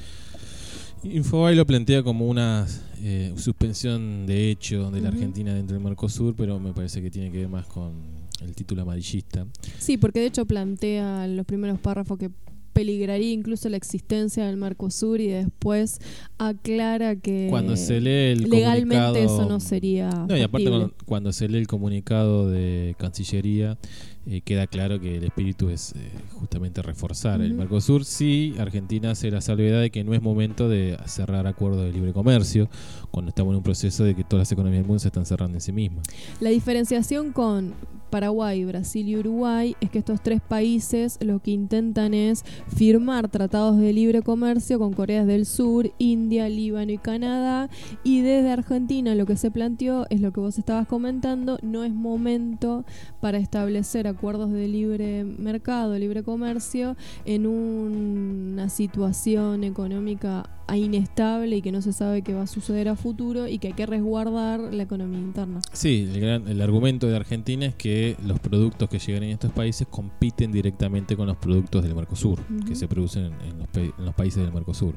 Infobae lo plantea como una eh, suspensión de hecho de la Argentina dentro del Mercosur, pero me parece que tiene que ver más con el título amarillista. Sí, porque de hecho plantea los primeros párrafos que peligraría incluso la existencia del Mercosur y después aclara que cuando se lee el legalmente eso no sería no, y aparte cuando, se lee el comunicado de Cancillería eh, queda claro que el espíritu es eh, justamente reforzar el Mercosur. Sí Argentina hace la salvedad de que no es momento de cerrar acuerdos de libre comercio cuando estamos en un proceso de que todas las economías del mundo se están cerrando en sí mismas. La diferenciación con Paraguay, Brasil y Uruguay es que estos tres países lo que intentan es firmar tratados de libre comercio con Corea del Sur, India, Líbano y Canadá. Y desde Argentina lo que se planteó es lo que vos estabas comentando, no es momento para establecer acuerdos de libre mercado, libre comercio en una situación económica inestable y que no se sabe qué va a suceder a futuro y que hay que resguardar la economía interna. Sí, el, el argumento de Argentina es que los productos que llegan en estos países compiten directamente con los productos del Mercosur, que se producen en, los, países del Mercosur.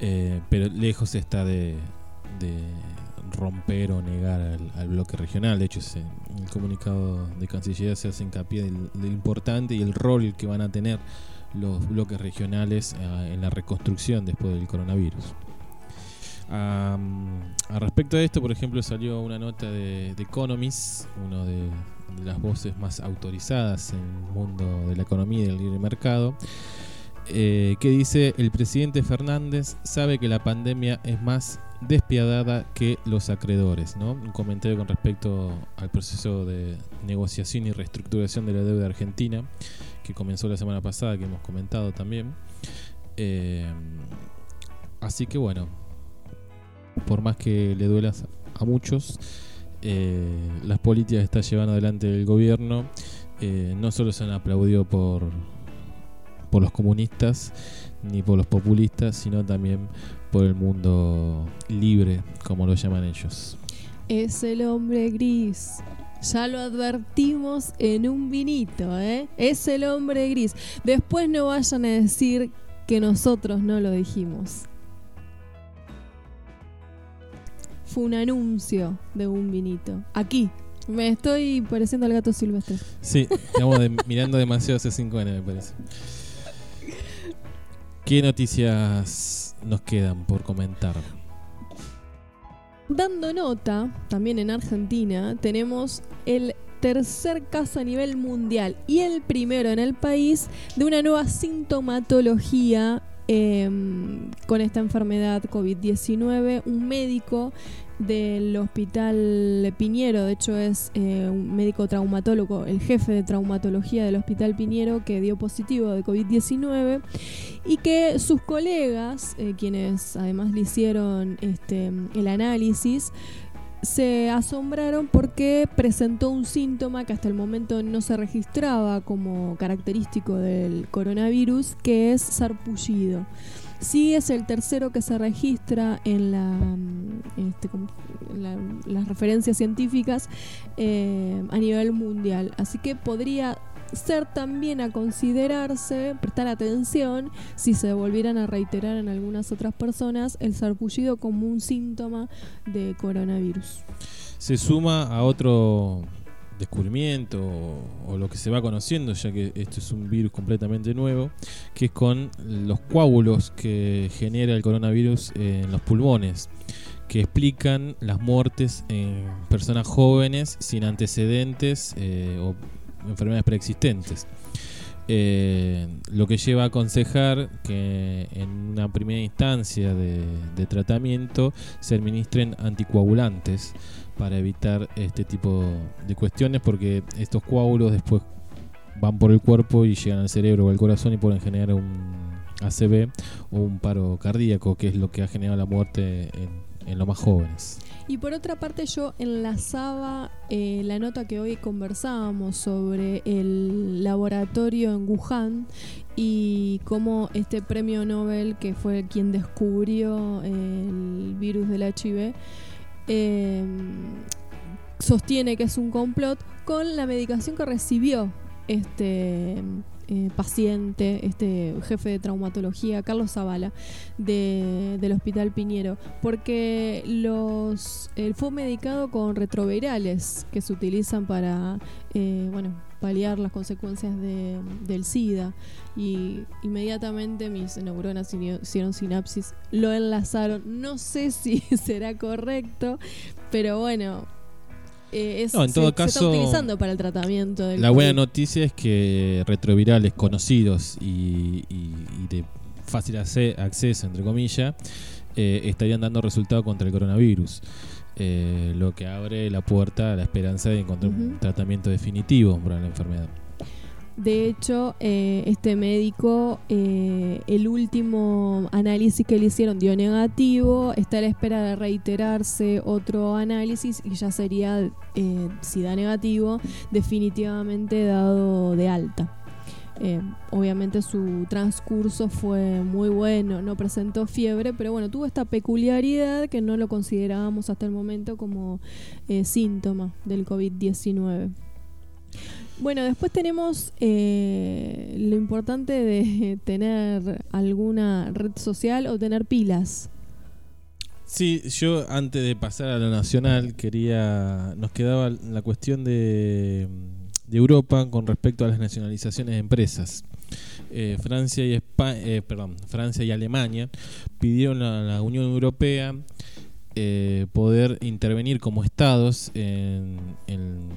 Eh, pero lejos está de, romper o negar al, bloque regional. De hecho, en el comunicado de Cancillería se hace hincapié del, del importante y el rol que van a tener los bloques regionales eh, en la reconstrucción después del coronavirus. a respecto de esto, por ejemplo, salió una nota de, de Economist, uno de, las voces más autorizadas en el mundo de la economía y del libre mercado, eh, que dice, el presidente Fernández sabe que la pandemia es más despiadada que los acreedores. ¿no? Un comentario con respecto al proceso de negociación y reestructuración de la deuda argentina, que comenzó la semana pasada, que hemos comentado también. Eh, así que bueno, por más que le duela a muchos, eh, las políticas que está llevando adelante el gobierno eh, no solo se han aplaudido por, por los comunistas ni por los populistas, sino también por el mundo libre, como lo llaman ellos. Es el hombre gris. Ya lo advertimos en un vinito, ¿eh? Es el hombre gris. Después no vayan a decir que nosotros no lo dijimos. Fue un anuncio de un vinito. Aquí. Me estoy pareciendo al gato silvestre. Sí, estamos de- mirando demasiado C5N, me parece. ¿Qué noticias nos quedan por comentar? Dando nota, también en Argentina, tenemos el tercer caso a nivel mundial y el primero en el país de una nueva sintomatología em, con esta enfermedad COVID-19. Un médico del Hospital Piñero, de hecho es eh, un médico traumatólogo, el jefe de traumatología del Hospital Piñero que dio positivo de COVID-19 y que sus colegas, eh, quienes además le hicieron este, el análisis, se asombraron porque presentó un síntoma que hasta el momento no se registraba como característico del coronavirus, que es sarpullido. Sí es el tercero que se registra en, la, mm, este, las referencias científicas eh, a nivel mundial. Así que podría ser también a considerarse, prestar atención, si se volvieran a reiterar en algunas otras personas, el sarpullido como un síntoma de coronavirus. Se suma a otro descubrimiento o, o lo que se va conociendo, ya que esto es un virus completamente nuevo, que es con los coágulos que genera el coronavirus en los pulmones, que explican las muertes en personas jóvenes sin antecedentes eh, o enfermedades preexistentes. Eh, lo que lleva a aconsejar que en una primera instancia de, de tratamiento se administren anticoagulantes para evitar este tipo de cuestiones porque estos coágulos después van por el cuerpo y llegan al cerebro o al corazón y pueden generar un ACV o un paro cardíaco que es lo que ha generado la muerte en, los más jóvenes. Y por otra parte yo enlazaba eh, la nota que hoy conversábamos sobre el laboratorio en Wuhan y cómo este premio Nobel, que fue quien descubrió el virus del HIV, eh, sostiene que es un complot con la medicación que recibió este eh, paciente, este jefe de traumatología, Carlos Zavala, de- del Hospital Piñero, porque los él fue medicado con retrovirales que se utilizan para, eh, bueno, paliar las consecuencias de- del SIDA. Y inmediatamente mis neuronas hicieron sinapsis, lo enlazaron, no sé si será correcto, pero bueno, eh, es, No, en se- todo se, caso, está utilizando para el tratamiento del La buena COVID. noticia es que retrovirales conocidos y, y- y de fácil acceso, entre comillas, eh, estarían dando resultado contra el coronavirus. eh, lo que abre la puerta a la esperanza de encontrar un tratamiento definitivo para la enfermedad. De hecho, eh, este médico, eh, el último análisis que le hicieron dio negativo, está a la espera de reiterarse otro análisis y ya sería, eh, si da negativo, definitivamente dado de alta. Obviamente su transcurso fue muy bueno, no presentó fiebre, pero bueno, tuvo esta peculiaridad que no lo considerábamos hasta el momento como síntoma del COVID-19. Bueno, después tenemos eh, lo importante de tener alguna red social o tener pilas. Sí, yo antes de pasar a lo nacional quería, nos quedaba la cuestión de, Europa con respecto a las nacionalizaciones de empresas. Eh, Francia y Espa- eh, perdón, Francia y Alemania pidieron a la Unión Europea eh, poder intervenir como estados en, en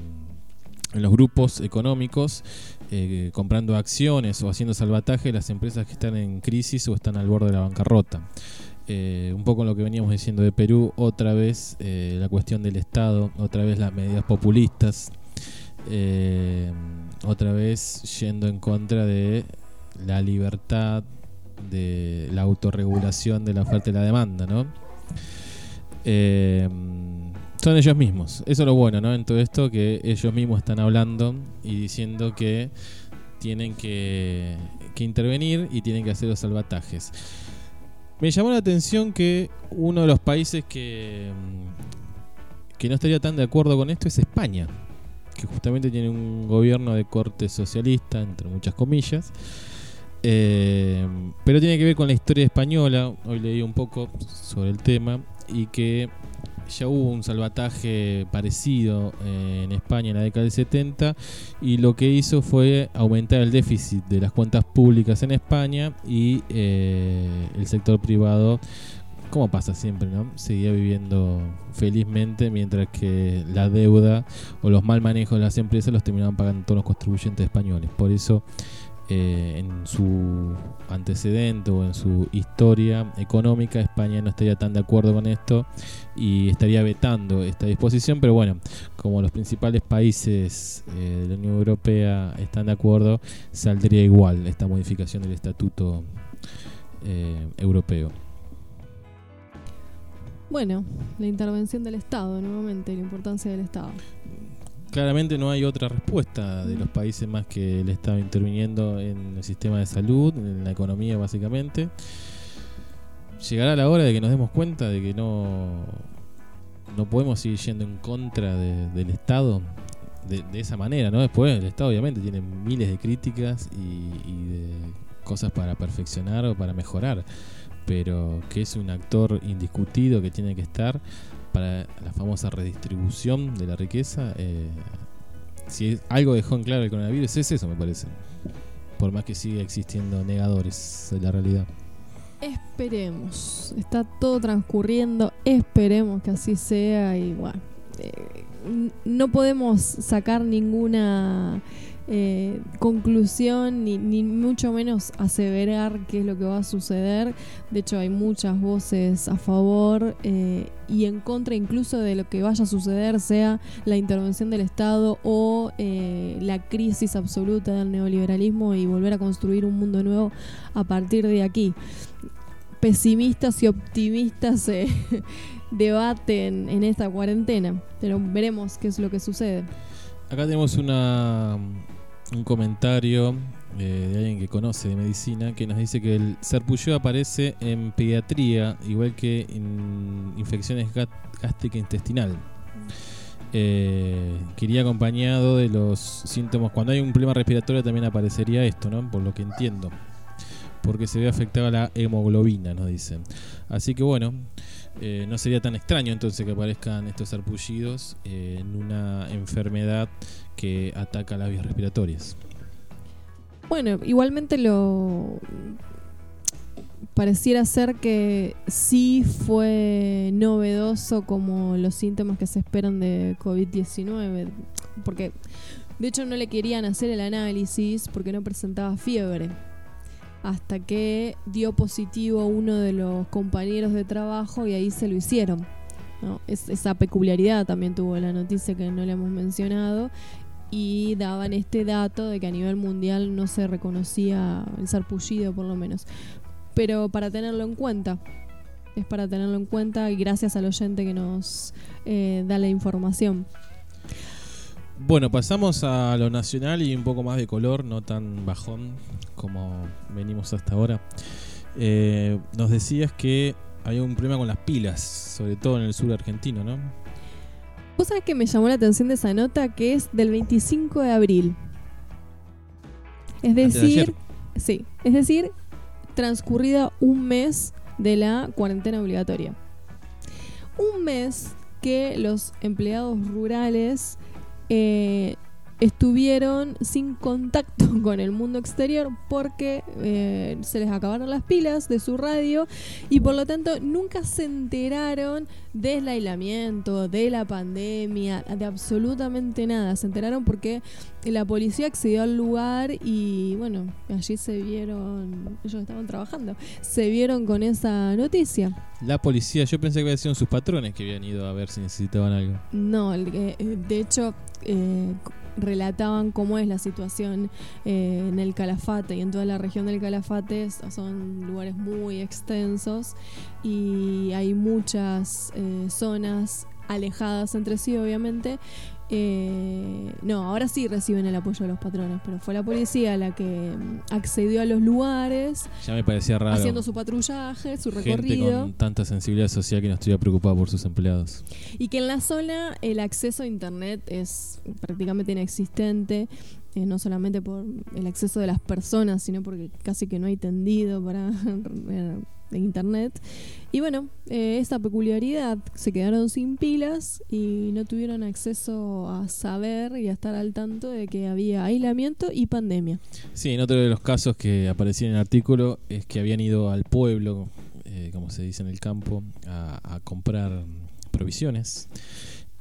en los grupos económicos eh, comprando acciones o haciendo salvataje las empresas que están en crisis o están al borde de la bancarrota. Eh, un poco lo que veníamos diciendo de Perú, otra vez eh, la cuestión del Estado, otra vez las medidas populistas, otra vez yendo en contra de la libertad, de la autorregulación de la oferta y la demanda, ¿no? Son ellos mismos. Eso es lo bueno, ¿no? En todo esto, que ellos mismos están hablando y diciendo que tienen que, intervenir y tienen que hacer los salvatajes. Me llamó la atención que uno de los países que, mm, que no estaría tan de acuerdo con esto es España, que justamente tiene un gobierno de corte socialista, entre muchas comillas. Eh, pero tiene que ver con la historia española. Hoy leí un poco sobre el tema y que ya hubo un salvataje parecido eh, en España en la década del 70 y lo que hizo fue aumentar el déficit de las cuentas públicas en España y eh, el sector privado como pasa siempre, ¿no? Seguía viviendo felizmente mientras que la deuda o los mal manejos de las empresas los terminaban pagando todos los contribuyentes españoles. Por eso eh, en su antecedente o en su historia económica, España no estaría tan de acuerdo con esto y estaría vetando esta disposición, pero bueno, como los principales países eh, de la Unión Europea están de acuerdo, saldría igual esta modificación del estatuto eh, europeo. Bueno, la intervención del Estado, nuevamente, la importancia del Estado claramente no hay otra respuesta de los países más que el Estado interviniendo en el sistema de salud, en la economía básicamente. Llegará la hora de que nos demos cuenta de que no, no podemos seguir yendo en contra del Estado de, esa manera, ¿no? Después el Estado obviamente tiene miles de críticas y, y de cosas para perfeccionar o para mejorar, pero que es un actor indiscutido que tiene que estar para la famosa redistribución de la riqueza, eh, si algo dejó en claro el coronavirus es eso, me parece. Por más que siga existiendo negadores de la realidad. Esperemos. Está todo transcurriendo. Esperemos que así sea. Y bueno, eh, no podemos sacar ninguna eh, conclusión ni, ni, mucho menos aseverar qué es lo que va a suceder. De hecho, hay muchas voces a favor eh, y en contra incluso de lo que vaya a suceder, sea la intervención del Estado o eh, la crisis absoluta del neoliberalismo y volver a construir un mundo nuevo a partir de aquí. Pesimistas y optimistas debaten en esta cuarentena, pero veremos qué es lo que sucede. Acá tenemos una, un comentario eh, de alguien que conoce de medicina que nos dice que el serpullido aparece en pediatría, igual que en infecciones gástrica intestinal. Eh, que iría acompañado de los síntomas. Cuando hay un problema respiratorio también aparecería esto, ¿no? Por lo que entiendo. Porque se ve afectada la hemoglobina, nos dicen. Así que bueno, eh, no sería tan extraño entonces que aparezcan estos sarpullidos eh, en una enfermedad que ataca las vías respiratorias. Bueno, igualmente lo pareciera ser que sí fue novedoso como los síntomas que se esperan de COVID-19, porque de hecho no le querían hacer el análisis porque no presentaba fiebre hasta que dio positivo uno de los compañeros de trabajo y ahí se lo hicieron. esa peculiaridad también tuvo la noticia que no le hemos mencionado y daban este dato de que a nivel mundial no se reconocía el sarpullido por lo menos. Pero para tenerlo en cuenta, es para tenerlo en cuenta y gracias al oyente que nos eh, da la información. Bueno, pasamos a lo nacional y un poco más de color, no tan bajón como venimos hasta ahora. Eh, nos decías que hay un problema con las pilas, sobre todo en el sur argentino, ¿no? Vos sabés que me llamó la atención de esa nota que es del 25 de abril. Es decir, sí, es decir, transcurrida un mes de la cuarentena obligatoria. Un mes que los empleados rurales eh, estuvieron sin contacto con el mundo exterior porque eh, se les acabaron las pilas de su radio y por lo tanto nunca se enteraron del aislamiento, de la pandemia, de absolutamente nada. Se enteraron porque la policía accedió al lugar y bueno, allí se vieron, ellos estaban trabajando, se vieron con esa noticia. La policía, yo pensé que habían sido sus patrones que habían ido a ver si necesitaban algo. No, eh, de hecho... Eh, relataban cómo es la situación eh, en el Calafate y en toda la región del Calafate. Son lugares muy extensos y hay muchas eh, zonas alejadas entre sí, obviamente, eh, no, ahora sí reciben el apoyo de los patrones, pero fue la policía la que mm, accedió a los lugares. Ya me parecía raro. Haciendo su patrullaje, su Gente recorrido. con tanta sensibilidad social que no estuviera preocupada por sus empleados. Y que en la zona el acceso a internet es prácticamente inexistente. Eh, no solamente por el acceso de las personas, sino porque casi que no hay tendido para de internet. Y bueno, eh, esta peculiaridad, se quedaron sin pilas y no tuvieron acceso a saber y a estar al tanto de que había aislamiento y pandemia. Sí, en otro de los casos que aparecía en el artículo es que habían ido al pueblo, eh, como se dice en el campo, a, a comprar provisiones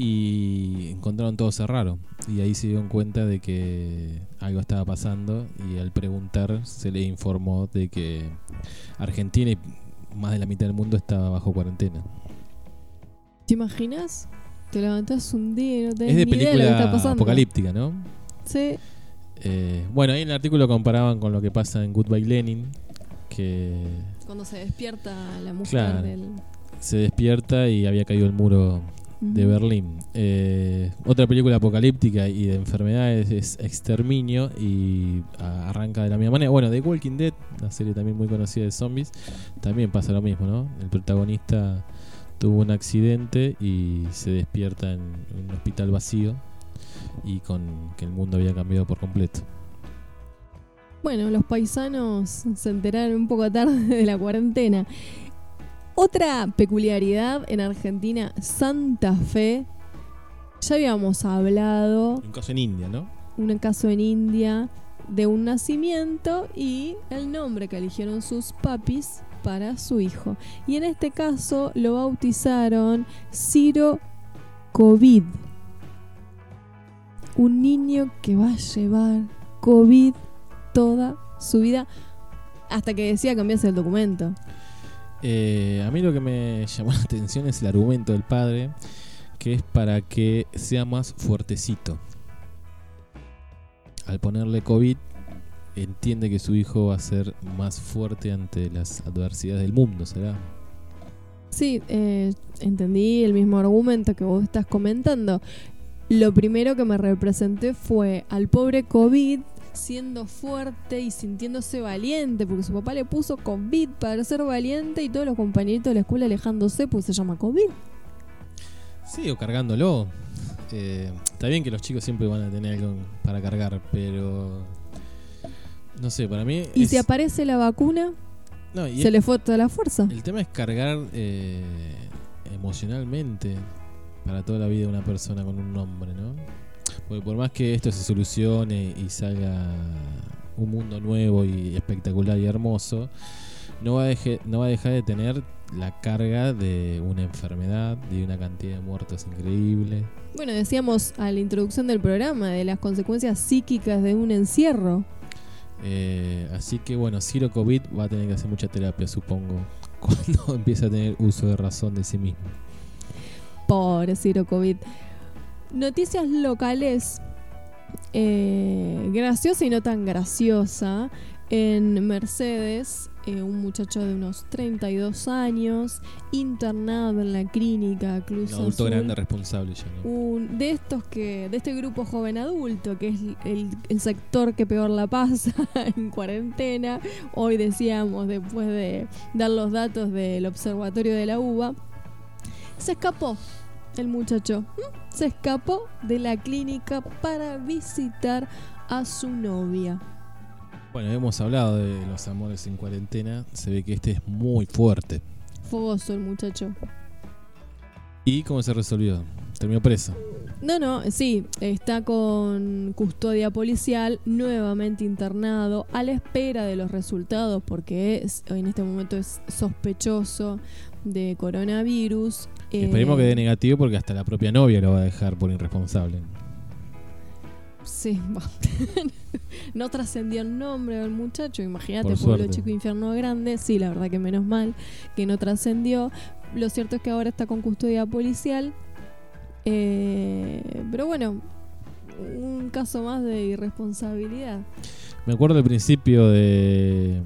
y encontraron todo cerrado y ahí se dieron cuenta de que algo estaba pasando y al preguntar se le informó de que Argentina y más de la mitad del mundo estaba bajo cuarentena. ¿Te imaginas? Te levantás un día y no tenés Es de ni idea de lo que está película pasando. apocalíptica, ¿no? Sí. Eh, bueno, ahí en el artículo comparaban con lo que pasa en Goodbye Lenin, que Cuando se despierta la mujer Claro. del... se despierta y había caído el muro de. Berlín. Eh, otra película apocalíptica y de enfermedades es Exterminio y arranca de la misma manera. Bueno, The Walking Dead, una serie también muy conocida de zombies, también pasa lo mismo, ¿no? El protagonista tuvo un accidente y se despierta en un hospital vacío y con que el mundo había cambiado por completo. Bueno, los paisanos se enteraron un poco tarde de la cuarentena. Otra peculiaridad en Argentina, Santa Fe. Ya habíamos hablado, Un caso en India, ¿no? un caso en India, de un nacimiento y el nombre que eligieron sus papis para su hijo. Y en este caso lo bautizaron Ciro COVID. Un niño que va a llevar COVID toda su vida hasta que decía cambiarse el documento. Eh, a mí lo que me llamó la atención es el argumento del padre, que es para que sea más fuertecito. Al ponerle COVID, entiende que su hijo va a ser más fuerte ante las adversidades del mundo, ¿será? Sí, eh, entendí el mismo argumento que vos estás comentando. Lo primero que me representé fue al pobre COVID siendo fuerte y sintiéndose valiente, porque su papá le puso COVID para ser valiente y todos los compañeritos de la escuela alejándose, pues se llama COVID. Sí, o cargándolo. Eh, está bien que los chicos siempre van a tener algo para cargar, pero... No sé, para mí... Y es- si aparece la vacuna, no, y se es- le fue toda la fuerza. El tema es cargar eh, emocionalmente para toda la vida de una persona con un nombre, ¿no? Porque por más que esto se solucione y salga un mundo nuevo y espectacular y hermoso, no va a, deje- no va a dejar de tener la carga de una enfermedad, de una cantidad de muertos increíble. Bueno, decíamos a la introducción del programa de las consecuencias psíquicas de un encierro. Eh, así que bueno, Ciro COVID va a tener que hacer mucha terapia, supongo, cuando empiece a tener uso de razón de sí mismo. Pobre Ciro COVID. Noticias locales. eh, graciosa y no tan graciosa. En Mercedes, eh, un muchacho de unos 32 años, internado en la clínica Cruz Un adulto Azul. grande responsable ya, ¿no? un- de estos que de este grupo joven adulto que es el, el sector que peor la pasa en cuarentena hoy decíamos después de dar los datos del observatorio de la uva se escapó el muchacho se escapó de la clínica para visitar a su novia Bueno, hemos hablado de los amores en cuarentena. Se ve que este es muy fuerte. fogoso el muchacho ¿Y cómo se resolvió? Terminó preso. No, no, sí, está con custodia policial, nuevamente internado, a la espera de los resultados, porque es, en este momento es sospechoso de coronavirus. Esperemos que Eh, dé negativo porque hasta la propia novia lo va a dejar por irresponsable. Sí, no trascendió el nombre del muchacho, imagínate, pueblo chico, infierno grande. Sí, la verdad que menos mal que no trascendió. Lo cierto es que ahora está con custodia policial. Eh, pero bueno, un caso más de irresponsabilidad. Me acuerdo al principio de,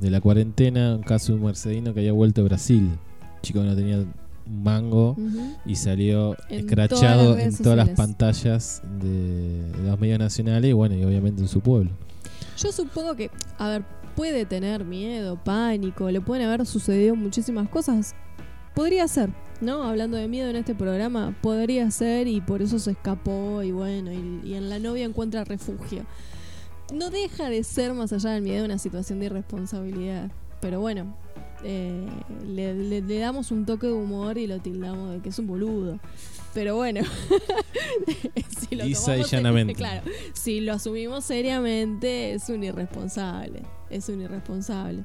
de la cuarentena, un caso de un mercedino que había vuelto a Brasil. Chico que no tenía un mango y salió En escrachado todas en todas las pantallas de, de los medios nacionales y bueno, y obviamente en su pueblo. Yo supongo que, a ver, puede tener miedo, pánico, le pueden haber sucedido muchísimas cosas. Podría ser, ¿no? Hablando de miedo en este programa, podría ser y por eso se escapó y bueno, y, y en la novia encuentra refugio. No deja de ser, más allá del miedo, una situación de irresponsabilidad. Pero bueno, eh, le, le- le damos un toque de humor y lo tildamos de que es un boludo. Pero bueno, si lo Lisa y. Claro, si lo asumimos seriamente, es un irresponsable. Es un irresponsable.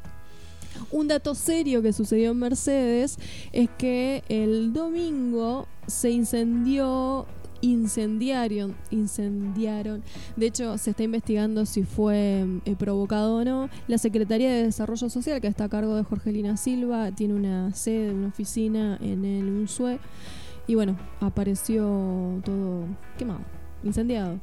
Un dato serio que sucedió en Mercedes es que el domingo se incendió, incendiaron, incendiaron. De hecho, se está investigando si fue eh, provocado o no. La Secretaría de Desarrollo Social, que está a cargo de Jorgelina Silva, tiene una sede, una oficina en el UNSUE. Y bueno, apareció todo quemado, incendiado.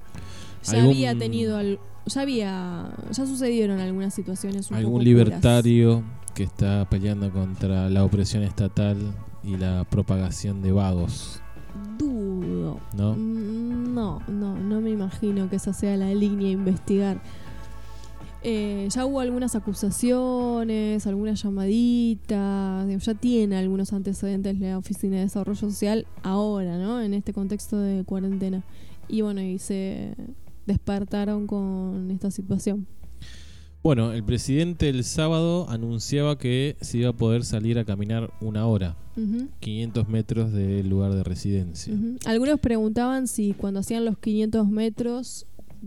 Ya Algún- había tenido, al- ya había, ya sucedieron algunas situaciones un Algún poco libertario que está peleando contra la opresión estatal y la propagación de vagos. Dudo. ¿no? Mm, No, no, no me imagino que esa sea la línea a investigar. Eh, ya hubo algunas acusaciones, algunas llamaditas, ya tiene algunos antecedentes la Oficina de Desarrollo Social ahora, ¿no? En este contexto de cuarentena. Y bueno, y se despertaron con esta situación. Bueno, el presidente el sábado anunciaba que se iba a poder salir a caminar una hora, Ujú, 500 metros del lugar de residencia. Algunos preguntaban si cuando hacían los 500 metros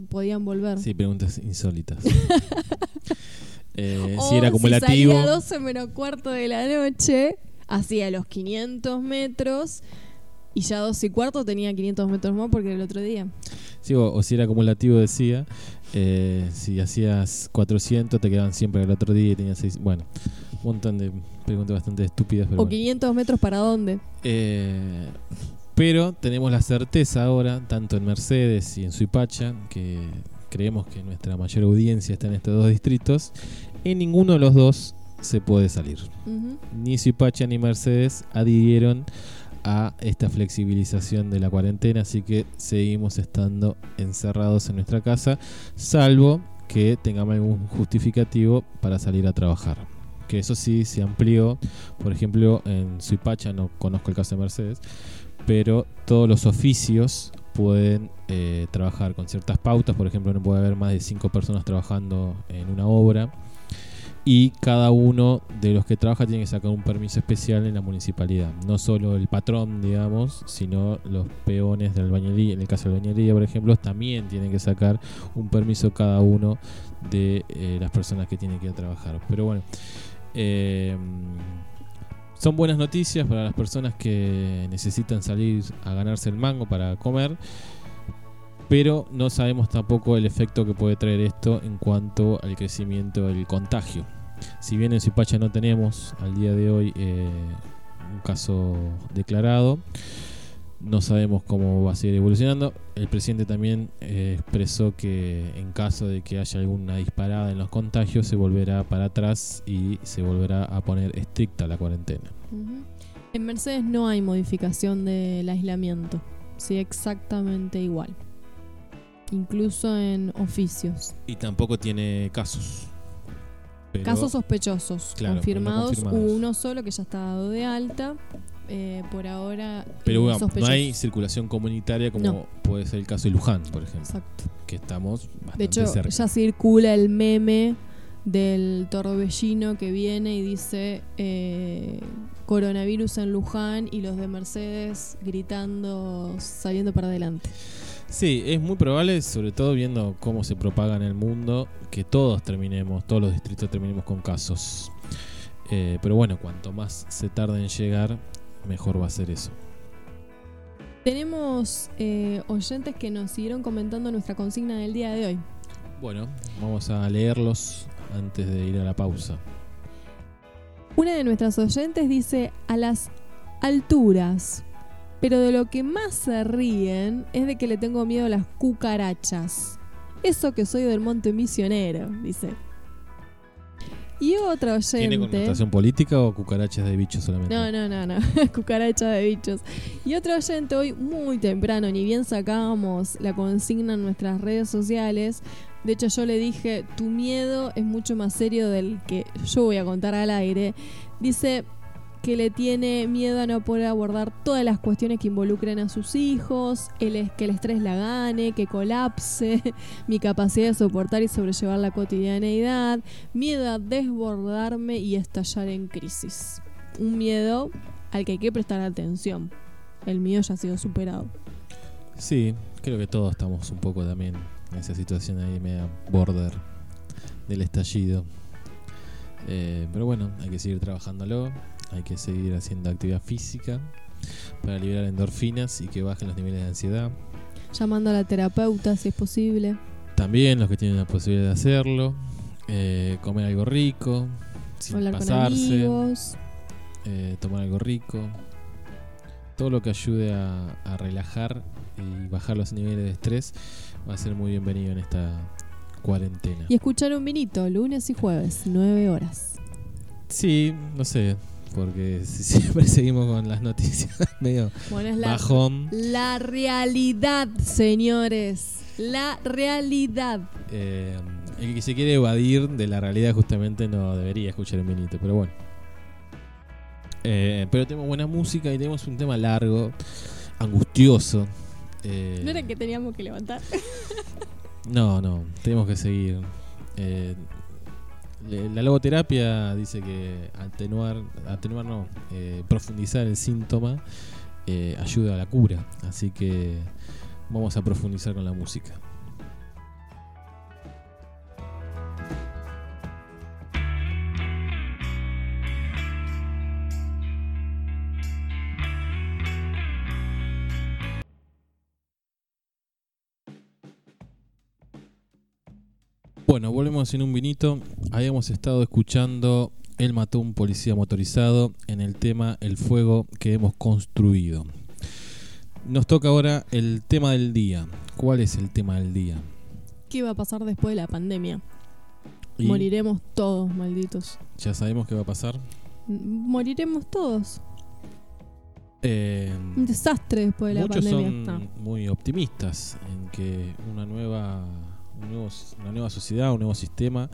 podían volver. Sí, preguntas insólitas. Eh, si era Si acumulativo. salía 12 menos cuarto de la noche, hacía los 500 metros y ya 2 y cuarto tenía 500 metros más porque era el otro día. Sí, o, o si era acumulativo, decía. Eh, si hacías 400, te quedaban siempre el otro día y tenías 6. Bueno, un montón de preguntas bastante estúpidas. Pero o bueno. 500 metros para dónde. Eh, pero tenemos la certeza ahora, tanto en Mercedes y en Suipacha, que creemos que nuestra mayor audiencia está en estos dos distritos, en ninguno de los dos se puede salir. Ni Suipacha ni Mercedes adhirieron a esta flexibilización de la cuarentena, así que seguimos estando encerrados en nuestra casa, salvo que tengamos algún justificativo para salir a trabajar. Que eso sí se amplió, por ejemplo, en Suipacha, no conozco el caso de Mercedes, pero todos los oficios pueden eh, trabajar con ciertas pautas, por ejemplo, no puede haber más de cinco personas trabajando en una obra y cada uno de los que trabaja tiene que sacar un permiso especial en la municipalidad. No solo el patrón, digamos, sino los peones de albañilería. En el caso de la albañilería, por ejemplo, también tienen que sacar un permiso cada uno de eh, las personas que tienen que ir a trabajar. Pero bueno, eh, son buenas noticias para las personas que necesitan salir a ganarse el mango para comer. Pero no sabemos tampoco el efecto que puede traer esto en cuanto al crecimiento del contagio. Si bien en Suipacha no tenemos al día de hoy eh, un caso declarado, no sabemos cómo va a seguir evolucionando. El presidente también eh, expresó que en caso de que haya alguna disparada en los contagios, se volverá para atrás y se volverá a poner estricta la cuarentena. En Mercedes no hay modificación del aislamiento. Sí, exactamente igual. Incluso en oficios. Y tampoco tiene casos. Pero- Casos sospechosos Claro, confirmados. no confirmados. Hubo uno solo que ya está dado de alta. Eh, por ahora. Pero eh, bueno, no hay circulación comunitaria como No. puede ser el caso de Luján, por ejemplo, Exacto. que estamos bastante De hecho, cerca. ya circula el meme del torbellino que viene y dice eh, coronavirus en Luján y los de Mercedes gritando, saliendo para adelante. Sí, es muy probable, sobre todo viendo cómo se propaga en el mundo, que todos terminemos, todos los distritos terminemos con casos. Eh, pero bueno, cuanto más se tarde en llegar, mejor va a ser eso. Tenemos eh, oyentes que nos siguieron comentando nuestra consigna del día de hoy. Bueno, vamos a leerlos antes de ir a la pausa. Una de nuestras oyentes dice a las alturas, pero de lo que más se ríen es de que le tengo miedo a las cucarachas. Eso que soy del monte misionero, dice. Y otro oyente. ¿Tiene connotación política o cucarachas de bichos solamente? No, no, no, no. cucarachas de bichos. Y otro oyente hoy muy temprano, ni bien sacábamos la consigna en nuestras redes sociales. De hecho, yo le dije, tu miedo es mucho más serio del que yo voy a contar al aire. Dice, que le tiene miedo a no poder abordar todas las cuestiones que involucren a sus hijos, que el estrés la gane, que colapse, mi capacidad de soportar y sobrellevar la cotidianeidad, miedo a desbordarme y estallar en crisis. Un miedo al que hay que prestar atención. El mío ya ha sido superado. Sí, creo que todos estamos un poco también en esa situación ahí media border del estallido. Eh, pero bueno, hay que seguir trabajándolo hay que seguir haciendo actividad física para liberar endorfinas y que bajen los niveles de ansiedad. Llamando a la terapeuta si es posible. También los que tienen la posibilidad de hacerlo. Eh, comer algo rico, sin pasarse. Eh, tomar algo rico. Todo lo que ayude a, a relajar y bajar los niveles de estrés va a ser muy bienvenido en esta cuarentena. Y escuchar un vinito lunes y jueves, 9 horas. Sí, no sé, porque siempre seguimos con las noticias medio la, bajón. La realidad, señores. La realidad. Eh, el que se quiere evadir de la realidad justamente no debería escuchar un minuto, pero bueno. Eh, pero tenemos buena música y tenemos un tema largo, angustioso. Eh, ¿No era que teníamos que levantar? no, no, tenemos que seguir. La logoterapia dice que atenuar, atenuar no, eh, profundizar el síntoma eh, ayuda a la cura. Así que vamos a profundizar con la música. Bueno, volvemos en un vinito. Habíamos estado escuchando Él mató a un policía motorizado en el tema El fuego que hemos construido. Nos toca ahora el tema del día. ¿Cuál es el tema del día? ¿Qué va a pasar después de la pandemia? Moriremos todos, malditos. ¿Ya sabemos qué va a pasar? Moriremos todos. Eh, un desastre después de la pandemia. Muchos son muy optimistas en que una nueva una nueva sociedad, un nuevo sistema,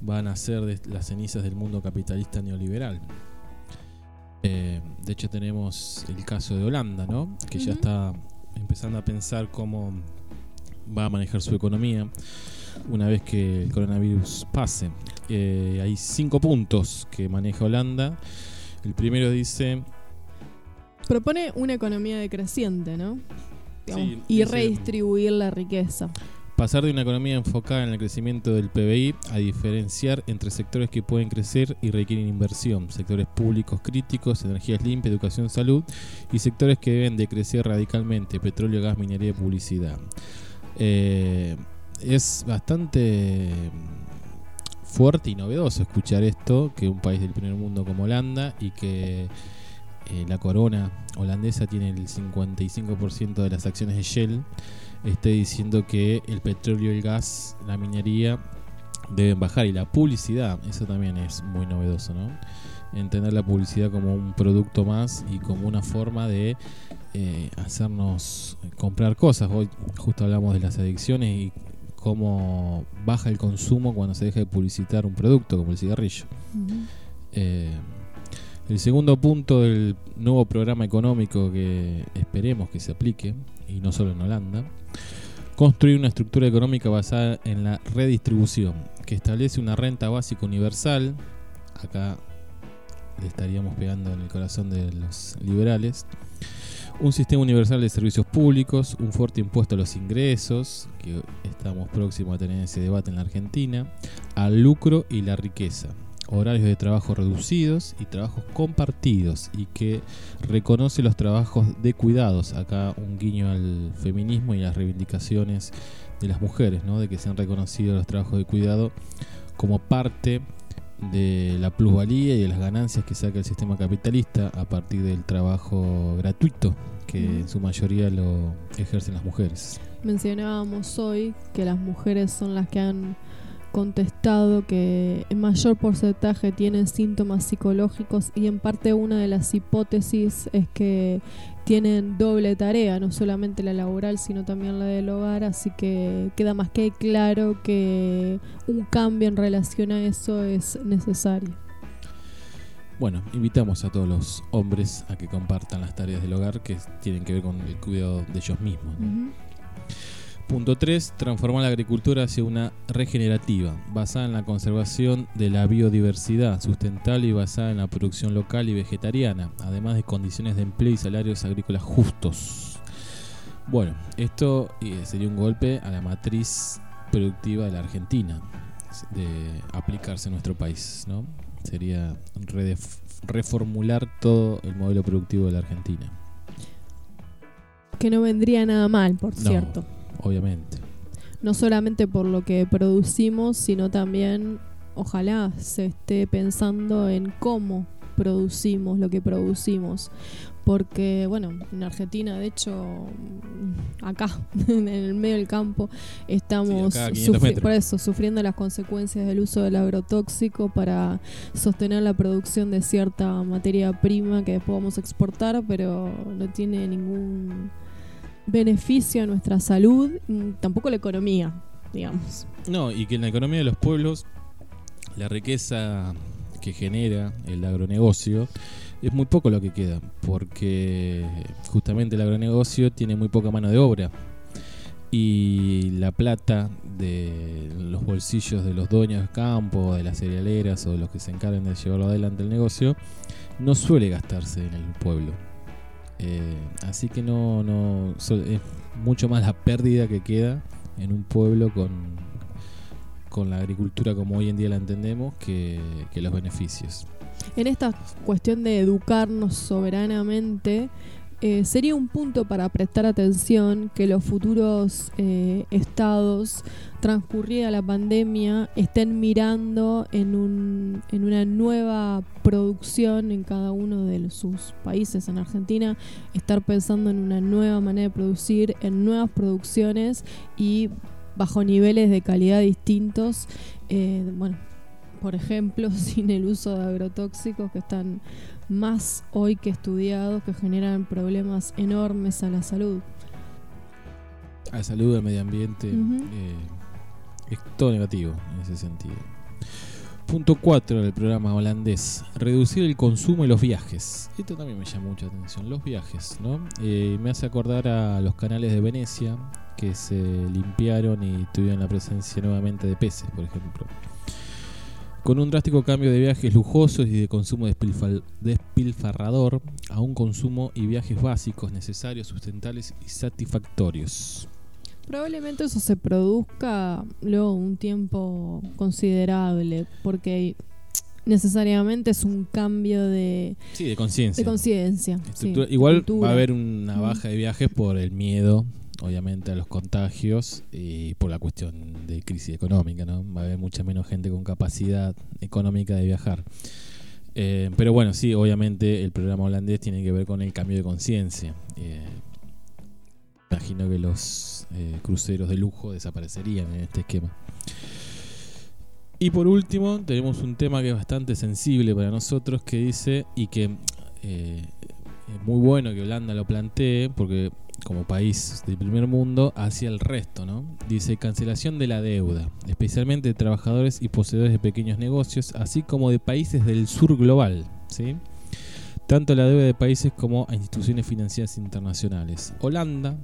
van a ser de las cenizas del mundo capitalista neoliberal. Eh, de hecho tenemos el caso de Holanda, ¿no? Que ya está empezando a pensar cómo va a manejar su economía una vez que el coronavirus pase. Eh, hay cinco puntos que maneja Holanda. El primero dice... Propone una economía decreciente, ¿no? y redistribuir la riqueza. Pasar de una economía enfocada en el crecimiento del PBI a diferenciar entre sectores que pueden crecer y requieren inversión, sectores públicos críticos, energías limpias, educación, salud, y sectores que deben de crecer radicalmente, petróleo, gas, minería y publicidad. Eh, es bastante fuerte y novedoso escuchar esto, que un país del primer mundo como Holanda y que eh, la corona holandesa tiene el 55% de las acciones de Shell, esté diciendo que el petróleo, el gas, la minería deben bajar y la publicidad, eso también es muy novedoso, ¿no? Entender la publicidad como un producto más y como una forma de eh, hacernos comprar cosas. Hoy justo hablamos de las adicciones y cómo baja el consumo cuando se deja de publicitar un producto como el cigarrillo. Eh, el segundo punto del nuevo programa económico que esperemos que se aplique, y no solo en Holanda, construir una estructura económica basada en la redistribución, que establece una renta básica universal, acá le estaríamos pegando en el corazón de los liberales, un sistema universal de servicios públicos, un fuerte impuesto a los ingresos, que estamos próximos a tener ese debate en la Argentina, al lucro y la riqueza, horarios de trabajo reducidos y trabajos compartidos y que reconoce los trabajos de cuidados, acá un guiño al feminismo y las reivindicaciones de las mujeres, ¿no? de que se han reconocido los trabajos de cuidado como parte de la plusvalía y de las ganancias que saca el sistema capitalista a partir del trabajo gratuito que en su mayoría lo ejercen las mujeres. Mencionábamos hoy que las mujeres son las que han contestado que en mayor porcentaje tienen síntomas psicológicos y en parte una de las hipótesis es que tienen doble tarea, no solamente la laboral sino también la del hogar, así que queda más que claro que un cambio en relación a eso es necesario. Bueno, invitamos a todos los hombres a que compartan las tareas del hogar que tienen que ver con el cuidado de ellos mismos. Punto 3. Transformar la agricultura hacia una regenerativa, basada en la conservación de la biodiversidad, sustentable y basada en la producción local y vegetariana, además de condiciones de empleo y salarios agrícolas justos. Bueno, esto eh, sería un golpe a la matriz productiva de la Argentina, de aplicarse en nuestro país, ¿no? Sería reformular todo el modelo productivo de la Argentina. Que no vendría nada mal, por cierto obviamente. No solamente por lo que producimos, sino también, ojalá se esté pensando en cómo producimos lo que producimos. Porque, bueno, en Argentina, de hecho, acá, en el medio del campo, estamos por eso, sufriendo las consecuencias del uso del agrotóxico para sostener la producción de cierta materia prima que después vamos a exportar, pero no tiene ningún beneficio a nuestra salud, mm, tampoco la economía, digamos. No, y que en la economía de los pueblos, la riqueza que genera el agronegocio es muy poco lo que queda, porque justamente el agronegocio tiene muy poca mano de obra y la plata de los bolsillos de los dueños de campo, de las cerealeras o de los que se encargan de llevarlo adelante el negocio, no suele gastarse en el pueblo. Eh, así que no, no es mucho más la pérdida que queda en un pueblo con, con la agricultura como hoy en día la entendemos que, que los beneficios. En esta cuestión de educarnos soberanamente, eh, sería un punto para prestar atención que los futuros eh, estados, transcurrida la pandemia, estén mirando en, un, en una nueva producción en cada uno de sus países. En Argentina, estar pensando en una nueva manera de producir, en nuevas producciones y bajo niveles de calidad distintos. Eh, bueno, por ejemplo, sin el uso de agrotóxicos que están más hoy que estudiados que generan problemas enormes a la salud. A la salud, al medio ambiente, eh, es todo negativo en ese sentido. Punto 4 del programa holandés, reducir el consumo y los viajes. Esto también me llama mucha atención, los viajes, ¿no? Eh, me hace acordar a los canales de Venecia que se limpiaron y tuvieron la presencia nuevamente de peces, por ejemplo con un drástico cambio de viajes lujosos y de consumo despilfarrador a un consumo y viajes básicos, necesarios, sustentables y satisfactorios. Probablemente eso se produzca luego un tiempo considerable, porque necesariamente es un cambio de, sí, de conciencia. De conciencia. igual va a haber una baja de viajes por el miedo obviamente a los contagios y por la cuestión de crisis económica, ¿no? Va a haber mucha menos gente con capacidad económica de viajar. Eh, pero bueno, sí, obviamente el programa holandés tiene que ver con el cambio de conciencia. Eh, imagino que los eh, cruceros de lujo desaparecerían en este esquema. Y por último, tenemos un tema que es bastante sensible para nosotros que dice, y que es muy bueno que Holanda lo plantee, porque como país del primer mundo hacia el resto, ¿no? Dice cancelación de la deuda, especialmente de trabajadores y poseedores de pequeños negocios, así como de países del sur global, ¿sí? Tanto la deuda de países como a instituciones financieras internacionales. Holanda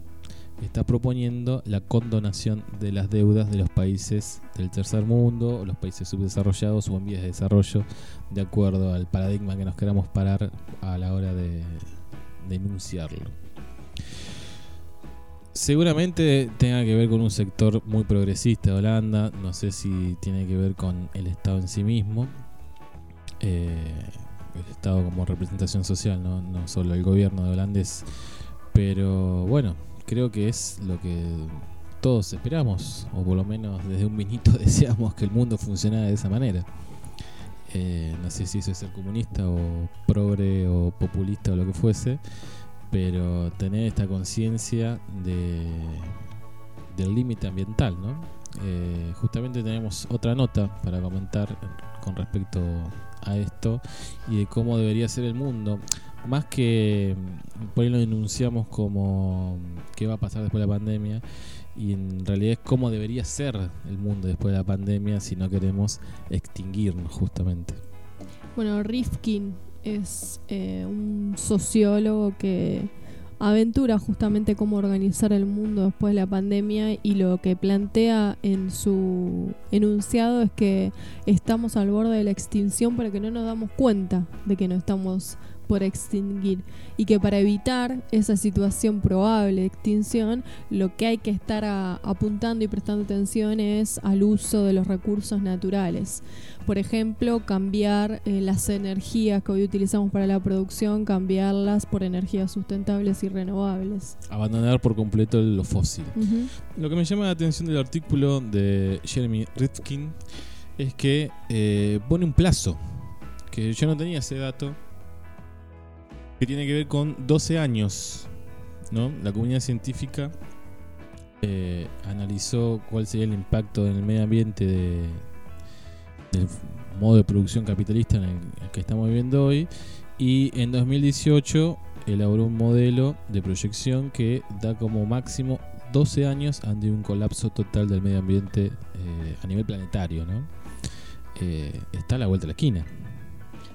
está proponiendo la condonación de las deudas de los países del tercer mundo, o los países subdesarrollados o en vías de desarrollo, de acuerdo al paradigma que nos queramos parar a la hora de denunciarlo. Seguramente tenga que ver con un sector muy progresista de Holanda, no sé si tiene que ver con el Estado en sí mismo, eh, el Estado como representación social, ¿no? no solo el gobierno de holandés, pero bueno, creo que es lo que todos esperamos, o por lo menos desde un minuto deseamos que el mundo funcionara de esa manera. Eh, no sé si eso es ser comunista o progre o populista o lo que fuese, pero tener esta conciencia de, del límite ambiental, ¿no? Eh, justamente tenemos otra nota para comentar con respecto a esto y de cómo debería ser el mundo. Más que por ahí lo denunciamos como qué va a pasar después de la pandemia y en realidad es cómo debería ser el mundo después de la pandemia si no queremos extinguirnos justamente. Bueno, Rifkin es eh, un sociólogo que aventura justamente cómo organizar el mundo después de la pandemia y lo que plantea en su enunciado es que estamos al borde de la extinción para que no nos damos cuenta de que no estamos por extinguir y que para evitar esa situación probable de extinción lo que hay que estar apuntando y prestando atención es al uso de los recursos naturales. Por ejemplo, cambiar eh, las energías que hoy utilizamos para la producción, cambiarlas por energías sustentables y renovables. Abandonar por completo lo fósil. Lo que me llama la atención del artículo de Jeremy Rifkin es que eh, pone un plazo, que yo no tenía ese dato, que tiene que ver con 12 años. ¿no? La comunidad científica eh, analizó cuál sería el impacto en el medio ambiente de, del modo de producción capitalista en el, que estamos viviendo hoy y en 2018 elaboró un modelo de proyección que da como máximo 12 años ante un colapso total del medio ambiente eh, a nivel planetario. ¿no? Eh, está a la vuelta de la esquina.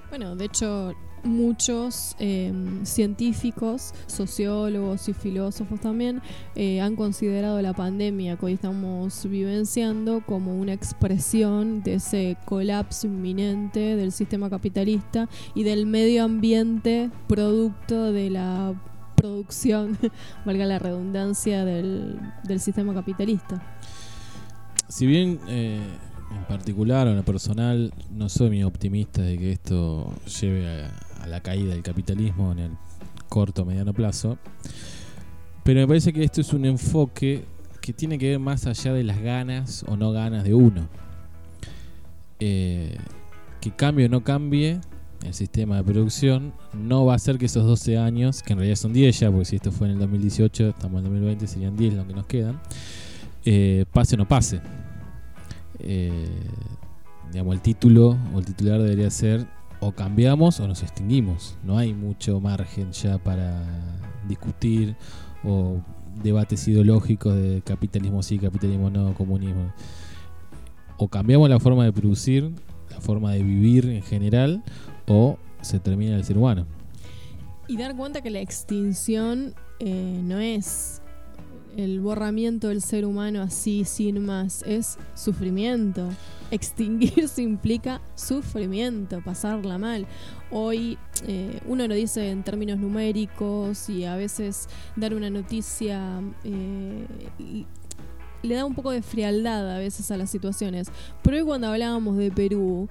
Bueno, de hecho, muchos em, científicos, sociólogos y filósofos también eh, han considerado la pandemia que hoy estamos vivenciando como una expresión de ese colapso inminente del sistema capitalista y del medio ambiente producto de la producción, valga la redundancia, del, sistema capitalista. Si bien eh, en particular o en lo personal no soy muy optimista de que esto lleve a a la caída del capitalismo en el corto o mediano plazo. Pero me parece que esto es un enfoque que tiene que ver más allá de las ganas o no ganas de uno. Eh, que cambie o no cambie el sistema de producción, no va a ser que esos 12 años, que en realidad son 10 ya, porque si esto fue en el 2018, estamos en el 2020, serían 10 los que nos quedan, eh, pase o no pase. Eh, digamos, el título o el titular debería ser o cambiamos o nos extinguimos. No hay mucho margen ya para discutir o debates ideológicos de capitalismo sí, capitalismo no, comunismo. O cambiamos la forma de producir, la forma de vivir en general, o se termina el ser humano. Y dar cuenta que la extinción eh, no es el borramiento del ser humano así, sin más, es sufrimiento. Extinguirse implica sufrimiento, pasarla mal. Hoy eh, uno lo dice en términos numéricos y a veces dar una noticia eh, le da un poco de frialdad a veces a las situaciones. Pero hoy cuando hablábamos de Perú,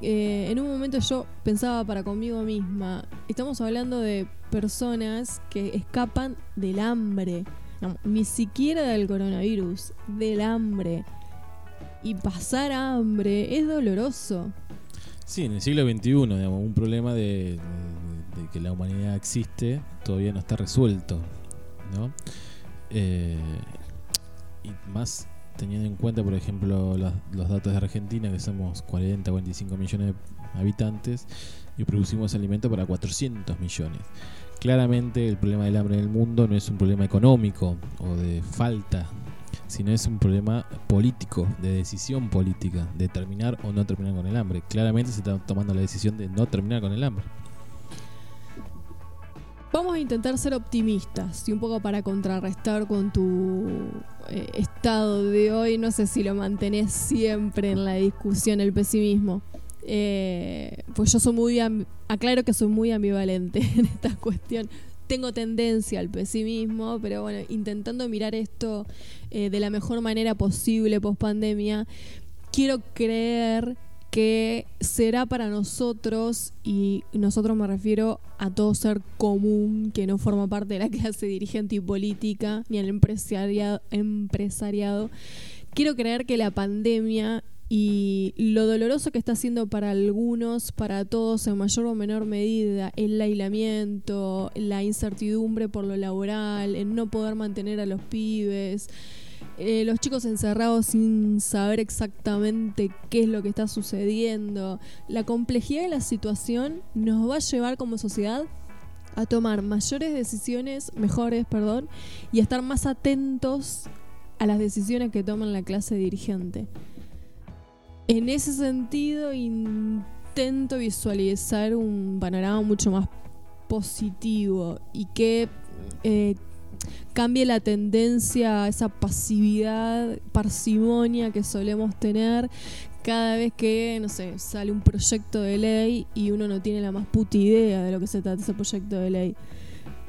eh, en un momento yo pensaba para conmigo misma, estamos hablando de personas que escapan del hambre ni siquiera del coronavirus, del hambre. Y pasar hambre es doloroso. Sí, en el siglo XXI, digamos, un problema de, que la humanidad existe todavía no está resuelto, ¿no? Eh, y más teniendo en cuenta, por ejemplo, los datos de Argentina, que somos 40, 45 millones de habitantes y producimos alimento para 400 millones. Claramente el problema del hambre en el mundo no es un problema económico o de falta, sino es un problema político, de decisión política, de terminar o no terminar con el hambre. Claramente se está tomando la decisión de no terminar con el hambre. Vamos a intentar ser optimistas y un poco para contrarrestar con tu eh, estado de hoy. No sé si lo mantenés siempre en la discusión el pesimismo. Eh, pues yo soy muy, aclaro que soy muy ambivalente en esta cuestión. Tengo tendencia al pesimismo, pero bueno, intentando mirar esto eh, de la mejor manera posible post pandemia, quiero creer que será para nosotros, y nosotros me refiero a todo ser común que no forma parte de la clase dirigente y política, ni al empresariado, empresariado. Quiero creer que la pandemia y lo doloroso que está haciendo para algunos, para todos en mayor o menor medida, el aislamiento, la incertidumbre por lo laboral, el no poder mantener a los pibes, eh, los chicos encerrados sin saber exactamente qué es lo que está sucediendo. La complejidad de la situación nos va a llevar como sociedad a tomar mayores decisiones, mejores, perdón, y a estar más atentos a las decisiones que toman la clase dirigente. En ese sentido, intento visualizar un panorama mucho más positivo y que eh, cambie la tendencia, esa pasividad, parsimonia que solemos tener cada vez que, no sé, sale un proyecto de ley y uno no tiene la más puta idea de lo que se trata ese proyecto de ley.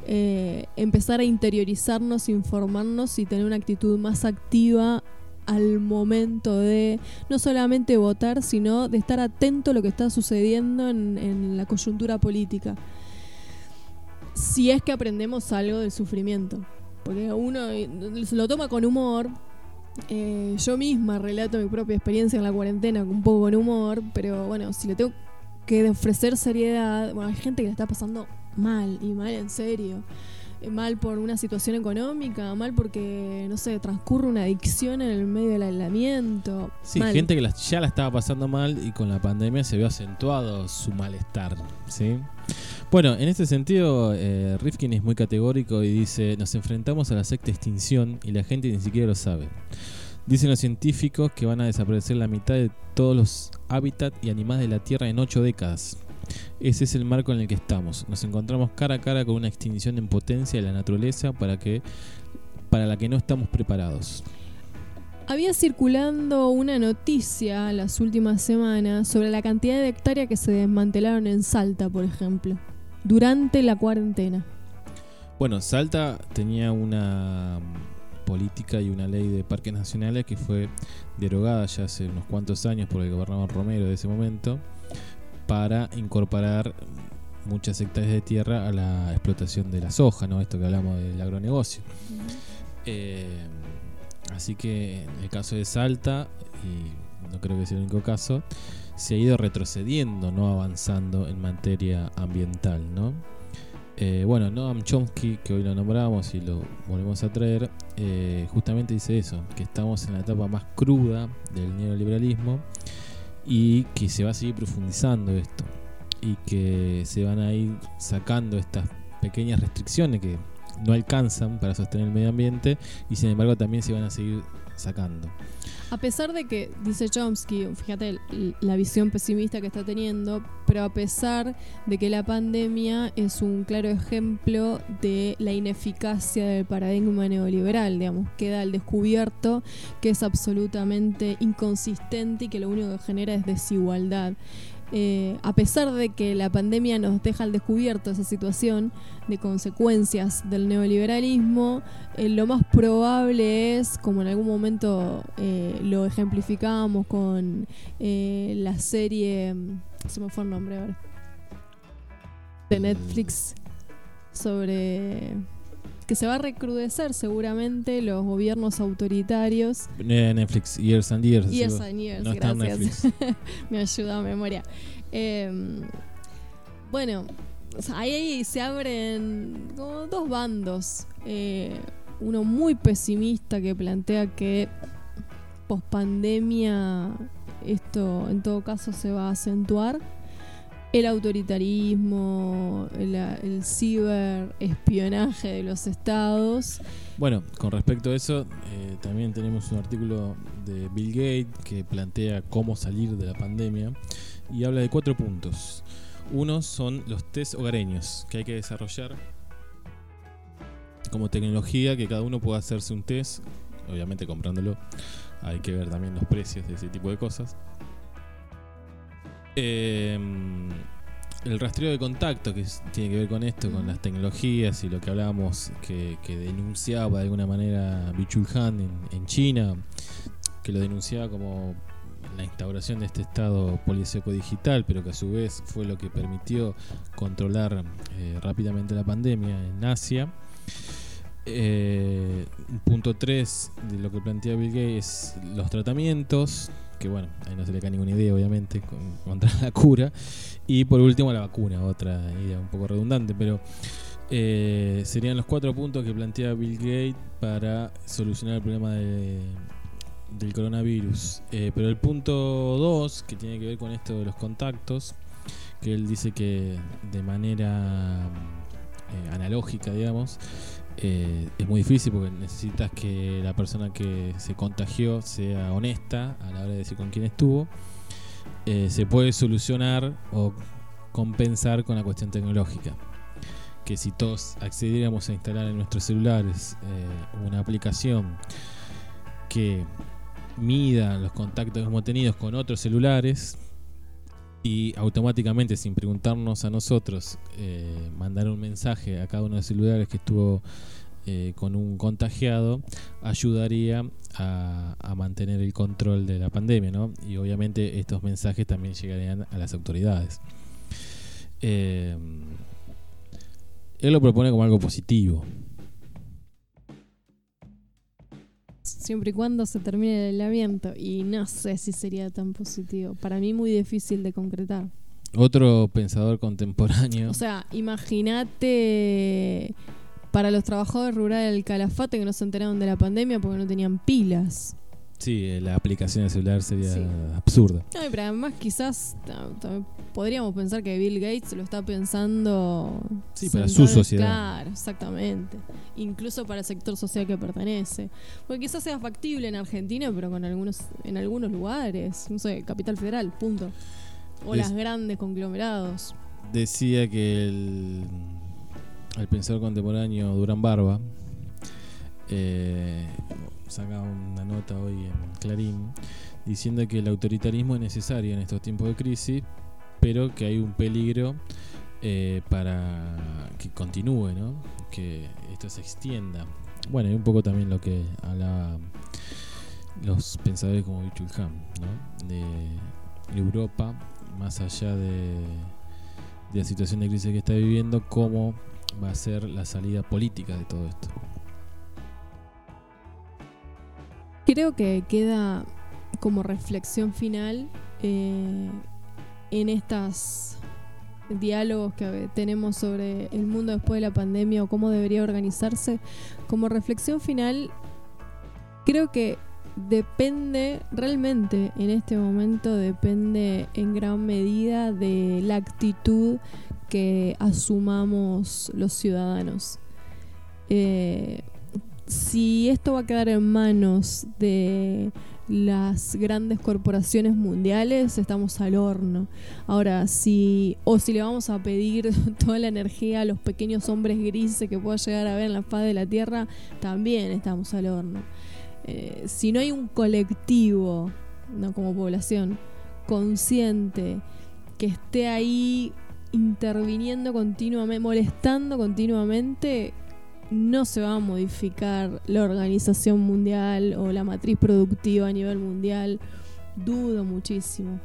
Eh, empezar a interiorizarnos, informarnos y tener una actitud más activa al momento de no solamente votar, sino de estar atento a lo que está sucediendo en la coyuntura política si es que aprendemos algo del sufrimiento. Porque uno lo toma con humor. Eh, yo misma relato mi propia experiencia en la cuarentena un poco con humor, pero bueno, si le tengo que ofrecer seriedad, bueno, hay gente que la está pasando mal y mal en serio. Mal por una situación económica, mal porque, no sé, transcurre una adicción en el medio del aislamiento. Sí, gente que ya la estaba pasando mal y con la pandemia se vio acentuado su malestar, ¿sí? Bueno, en este sentido, eh, Rifkin es muy categórico y dice, nos enfrentamos a la sexta extinción y la gente ni siquiera lo sabe. Dicen los científicos que van a desaparecer la mitad de todos los hábitats y animales de la Tierra en ocho décadas. Ese es el marco en el que estamos. Nos encontramos cara a cara con una extinción en potencia de la naturaleza para, que, para la que no estamos preparados. Había circulando una noticia las últimas semanas sobre la cantidad de hectáreas que se desmantelaron en Salta, por ejemplo, durante la cuarentena. Bueno, Salta tenía una política y una ley de parques nacionales que fue derogada ya hace unos cuantos años por el gobernador Romero de ese momento para incorporar muchas hectáreas de tierra a la explotación de la soja, ¿no? Esto que hablamos del agronegocio. Eh, así que en el caso de Salta, y no creo que sea el único caso, se ha ido retrocediendo, no avanzando en materia ambiental, ¿no? Eh, bueno, Noam Chomsky, que hoy lo nombramos y lo volvemos a traer, eh, justamente dice eso, que estamos en la etapa más cruda del neoliberalismo y que se va a seguir profundizando esto y que se van a ir sacando estas pequeñas restricciones que no alcanzan para sostener el medio ambiente y sin embargo también se van a seguir sacando. A pesar de que, dice Chomsky, fíjate la visión pesimista que está teniendo, pero a pesar de que la pandemia es un claro ejemplo de la ineficacia del paradigma neoliberal, digamos, queda al descubierto que es absolutamente inconsistente y que lo único que genera es desigualdad. Eh, a pesar de que la pandemia nos deja al descubierto esa situación de consecuencias del neoliberalismo, eh, lo más probable es, como en algún momento eh, lo ejemplificábamos con la serie, se me fue el nombre de Netflix sobre que se va a recrudecer seguramente los gobiernos autoritarios. Netflix, Years and Years. Years and Years, gracias. Me ayuda a memoria. Em, bueno, ahí se abren como dos bandos. Eh, uno muy pesimista que plantea que post pandemia esto en todo caso se va a acentuar el autoritarismo, el, ciberespionaje de los estados. Bueno, con respecto a eso, eh, también tenemos un artículo de Bill Gates que plantea cómo salir de la pandemia y habla de cuatro puntos. Uno son los test hogareños que hay que desarrollar como tecnología que cada uno pueda hacerse un test, obviamente comprándolo. Hay que ver también los precios de ese tipo de cosas. Eh, el rastreo de contacto, que tiene que ver con esto, con las tecnologías y lo que hablábamos, que, denunciaba de alguna manera Bichul Han en, China, que lo denunciaba como la instauración de este estado policíaco digital, pero que a su vez fue lo que permitió controlar eh, rápidamente la pandemia en Asia. Eh, punto 3 de lo que plantea Bill Gates es los tratamientos, que bueno, ahí no se le cae ninguna idea obviamente contra la cura. Y por último la vacuna, otra idea un poco redundante, pero eh, serían los cuatro puntos que plantea Bill Gates para solucionar el problema del coronavirus. Eh, pero el punto 2, que tiene que ver con esto de los contactos, que él dice que de manera eh, analógica, digamos, eh, es muy difícil porque necesitas que la persona que se contagió sea honesta a la hora de decir con quién estuvo. Eh, se puede solucionar o compensar con la cuestión tecnológica. Que si todos accediéramos a instalar en nuestros celulares eh, una aplicación que mida los contactos que hemos tenido con otros celulares, y automáticamente, sin preguntarnos a nosotros, eh, mandar un mensaje a cada uno de los celulares que estuvo eh, con un contagiado, ayudaría a, mantener el control de la pandemia, ¿no? Y obviamente estos mensajes también llegarían a las autoridades. Eh, él lo propone como algo positivo, siempre y cuando se termine el aislamiento. Y no sé si sería tan positivo. Para mí muy difícil de concretar. Otro pensador contemporáneo. O sea, imagínate para los trabajadores rurales del Calafate que no se enteraron de la pandemia porque no tenían pilas. Sí, la aplicación de celular sería absurda. No, pero además quizás podríamos pensar que Bill Gates lo está pensando... Sí, para su sociedad. Claro, exactamente. Incluso para el sector social que pertenece. Porque quizás sea factible en Argentina, pero con algunos en algunos lugares. No sé, Capital Federal, punto. O las grandes conglomerados. Decía que el, el pensador contemporáneo Durán Barba... Eh, saca una nota hoy en Clarín diciendo que el autoritarismo es necesario en estos tiempos de crisis, pero que hay un peligro eh, para que continúe, ¿no? que esto se extienda. Bueno, y un poco también lo que hablaba los pensadores como Bichul ¿no? de Europa, más allá de, de la situación de crisis que está viviendo, cómo va a ser la salida política de todo esto. Creo que queda como reflexión final eh, en estos diálogos que tenemos sobre el mundo después de la pandemia o cómo debería organizarse. Como reflexión final, creo que depende, realmente en este momento depende en gran medida de la actitud que asumamos los ciudadanos. Eh, si esto va a quedar en manos de las grandes corporaciones mundiales, estamos al horno. Ahora, si o si le vamos a pedir toda la energía a los pequeños hombres grises que pueda llegar a ver en la faz de la Tierra, también estamos al horno. Eh, si no hay un colectivo, no como población, consciente, que esté ahí interviniendo continuamente, molestando continuamente, no se va a modificar la organización mundial o la matriz productiva a nivel mundial. Dudo muchísimo.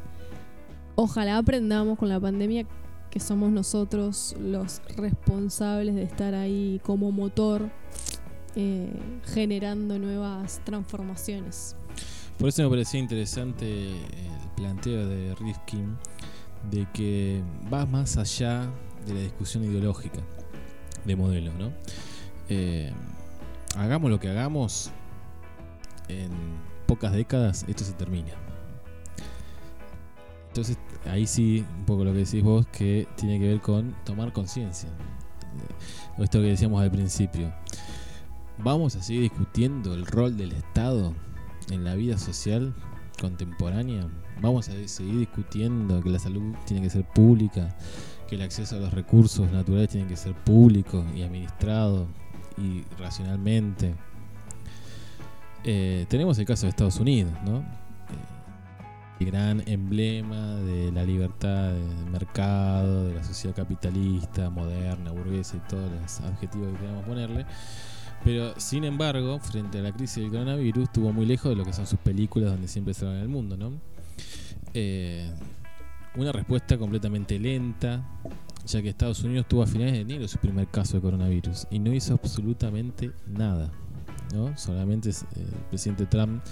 Ojalá aprendamos con la pandemia que somos nosotros los responsables de estar ahí como motor eh, generando nuevas transformaciones. Por eso me parecía interesante el planteo de Rifkin de que va más allá de la discusión ideológica de modelo, ¿no? Eh, hagamos lo que hagamos, en pocas décadas esto se termina. Entonces, ahí sí, un poco lo que decís vos, que tiene que ver con tomar conciencia. Eh, esto que decíamos al principio. Vamos a seguir discutiendo el rol del Estado en la vida social contemporánea. Vamos a seguir discutiendo que la salud tiene que ser pública, que el acceso a los recursos naturales tiene que ser público y administrado, y racionalmente. Eh, tenemos el caso de Estados Unidos, ¿no? el gran emblema de la libertad de mercado, de la sociedad capitalista, moderna, burguesa y todos los adjetivos que queramos ponerle. Pero sin embargo, frente a la crisis del coronavirus, estuvo muy lejos de lo que son sus películas donde siempre se en el mundo, ¿no? Eh, una respuesta completamente lenta, ya que Estados Unidos tuvo a finales de enero su primer caso de coronavirus y no hizo absolutamente nada. ¿no? Solamente eh, el presidente Trump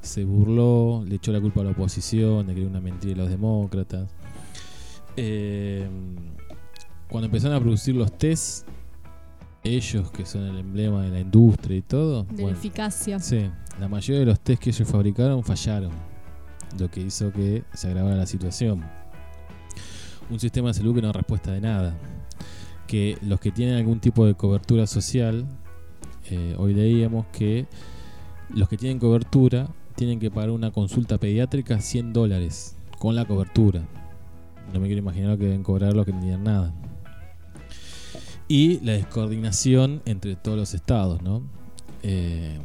se burló, le echó la culpa a la oposición, le creó una mentira a los demócratas. Eh, cuando empezaron a producir los test, ellos que son el emblema de la industria y todo. De la eficacia. Sí, la mayoría de los test que ellos fabricaron fallaron, lo que hizo que se agravara la situación. Un sistema de salud que no respuesta de nada. Que los que tienen algún tipo de cobertura social, eh, hoy leíamos que los que tienen cobertura tienen que pagar una consulta pediátrica 100 dólares con la cobertura. No me quiero imaginar lo que deben cobrar los que no tienen nada. Y la descoordinación entre todos los estados, ¿no? Eh,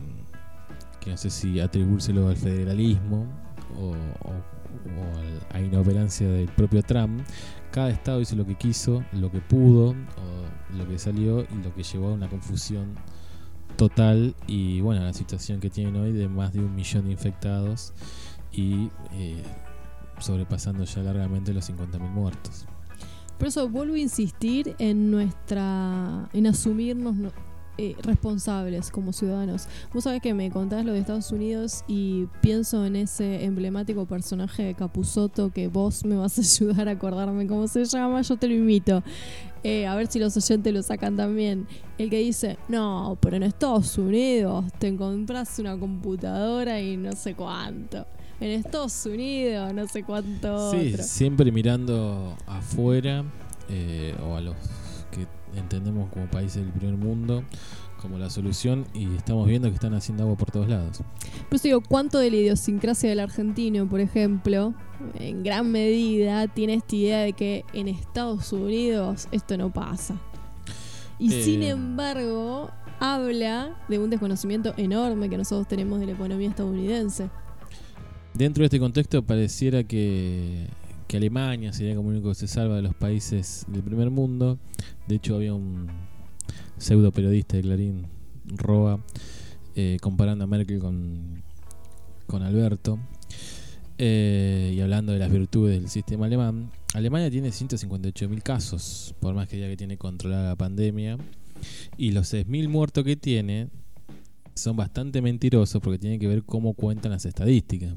que no sé si atribuírselo al federalismo o, a la inoperancia del propio Trump. Cada estado hizo lo que quiso, lo que pudo, o lo que salió y lo que llevó a una confusión total y bueno, la situación que tienen hoy de más de un millón de infectados y eh, sobrepasando ya largamente los 50.000 muertos. Por eso vuelvo a insistir en nuestra, en asumirnos eh, responsables como ciudadanos. Vos sabés que me contás lo de Estados Unidos y pienso en ese emblemático personaje de Capuzoto que vos me vas a ayudar a acordarme cómo se llama, yo te lo imito. Eh, a ver si los oyentes lo sacan también. El que dice, no, pero en Estados Unidos te compras una computadora y no sé cuánto. En Estados Unidos, no sé cuánto. Sí, siempre mirando afuera eh, o a los entendemos como países del primer mundo como la solución y estamos viendo que están haciendo agua por todos lados. Pero digo, ¿cuánto de la idiosincrasia del argentino, por ejemplo, en gran medida tiene esta idea de que en Estados Unidos esto no pasa? Y eh, sin embargo, habla de un desconocimiento enorme que nosotros tenemos de la economía estadounidense. Dentro de este contexto pareciera que que Alemania sería como único que se salva de los países del primer mundo. De hecho, había un pseudo periodista de Clarín, Roa, eh, comparando a Merkel con, con Alberto eh, y hablando de las virtudes del sistema alemán. Alemania tiene 158.000 casos, por más que diga que tiene controlada la pandemia, y los 6.000 muertos que tiene son bastante mentirosos porque tienen que ver cómo cuentan las estadísticas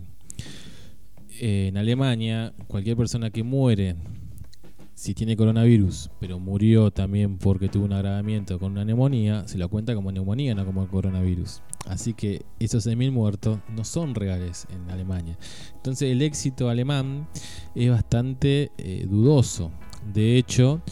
en Alemania, cualquier persona que muere si tiene coronavirus, pero murió también porque tuvo un agravamiento con una neumonía, se lo cuenta como neumonía, no como coronavirus. Así que esos 6.000 muertos no son reales en Alemania. Entonces el éxito alemán es bastante eh, dudoso. De hecho,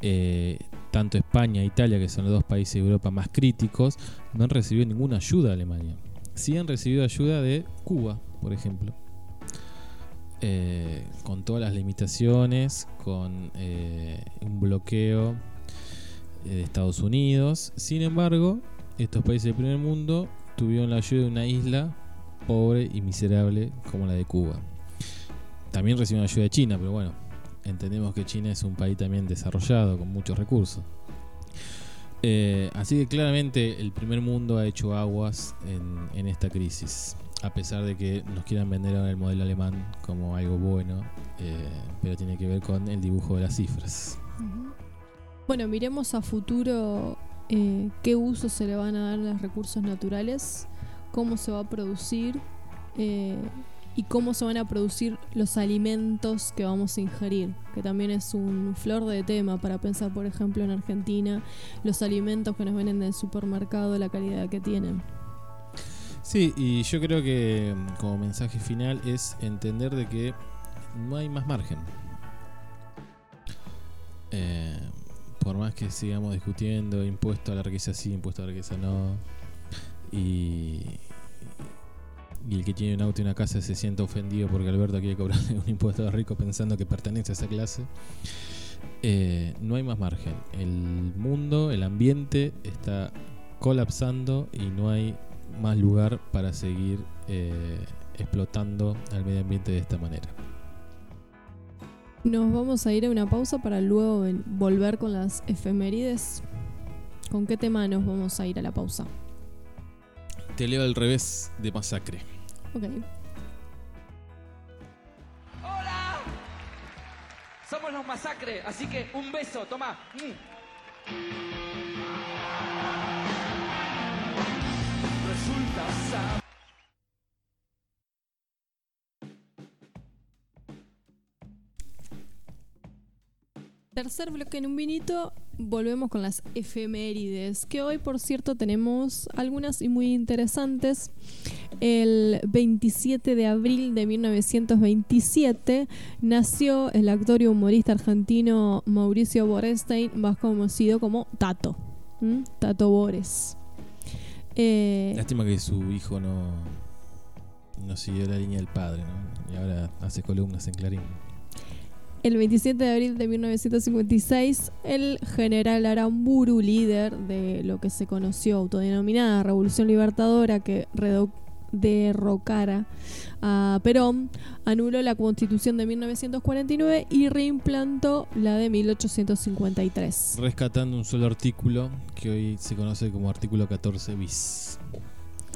eh, tanto España e Italia, que son los dos países de Europa más críticos, no han recibido ninguna ayuda de Alemania. Sí han recibido ayuda de Cuba, por ejemplo. Eh, con todas las limitaciones, con eh, un bloqueo eh, de Estados Unidos. Sin embargo, estos países del primer mundo tuvieron la ayuda de una isla pobre y miserable como la de Cuba. También recibieron ayuda de China, pero bueno, entendemos que China es un país también desarrollado, con muchos recursos. así que claramente el primer mundo ha hecho aguas en esta crisis a pesar de que nos quieran vender ahora el modelo alemán como algo bueno, eh, pero tiene que ver con el dibujo de las cifras. Bueno, miremos a futuro eh, qué uso se le van a dar a los recursos naturales, cómo se va a producir eh, y cómo se van a producir los alimentos que vamos a ingerir, que también es un flor de tema para pensar, por ejemplo, en Argentina, los alimentos que nos venden del supermercado, la calidad que tienen. Sí, y yo creo que mm, como mensaje final es entender de que no hay más margen. Eh, por más que sigamos discutiendo impuesto a la riqueza sí, impuesto a la riqueza no, y, y el que tiene un auto y una casa se siente ofendido porque Alberto quiere cobrarle un impuesto a los pensando que pertenece a esa clase, eh, no hay más margen. El mundo, el ambiente está colapsando y no hay más lugar para seguir eh, explotando al medio ambiente de esta manera. Nos vamos a ir a una pausa para luego volver con las efemérides. ¿Con qué tema nos vamos a ir a la pausa? Te leo al revés de masacre. Ok. ¡Hola! Somos los Masacre, así que un beso, toma. Mm. Tercer bloque en un vinito, volvemos con las efemérides, que hoy por cierto tenemos algunas y muy interesantes. El 27 de abril de 1927 nació el actor y humorista argentino Mauricio Borenstein, más conocido como Tato. Tato Bores. Eh, Lástima que su hijo no, no siguió la línea del padre, ¿no? Y ahora hace columnas en Clarín. El 27 de abril de 1956, el general Aramburu, líder de lo que se conoció autodenominada Revolución Libertadora que derrocara a Perón, anuló la constitución de 1949 y reimplantó la de 1853. Rescatando un solo artículo que hoy se conoce como artículo 14 bis,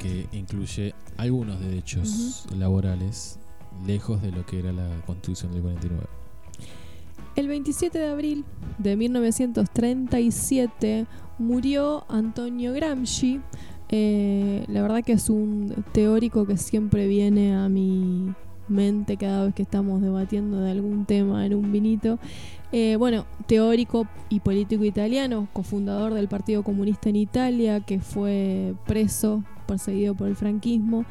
que incluye algunos derechos laborales lejos de lo que era la constitución del 49. El 27 de abril de 1937 murió Antonio Gramsci. Eh, la verdad que es un teórico que siempre viene a mi mente cada vez que estamos debatiendo de algún tema en un vinito. Eh, bueno, teórico y político italiano, cofundador del Partido Comunista en Italia, que fue preso, perseguido por el franquismo.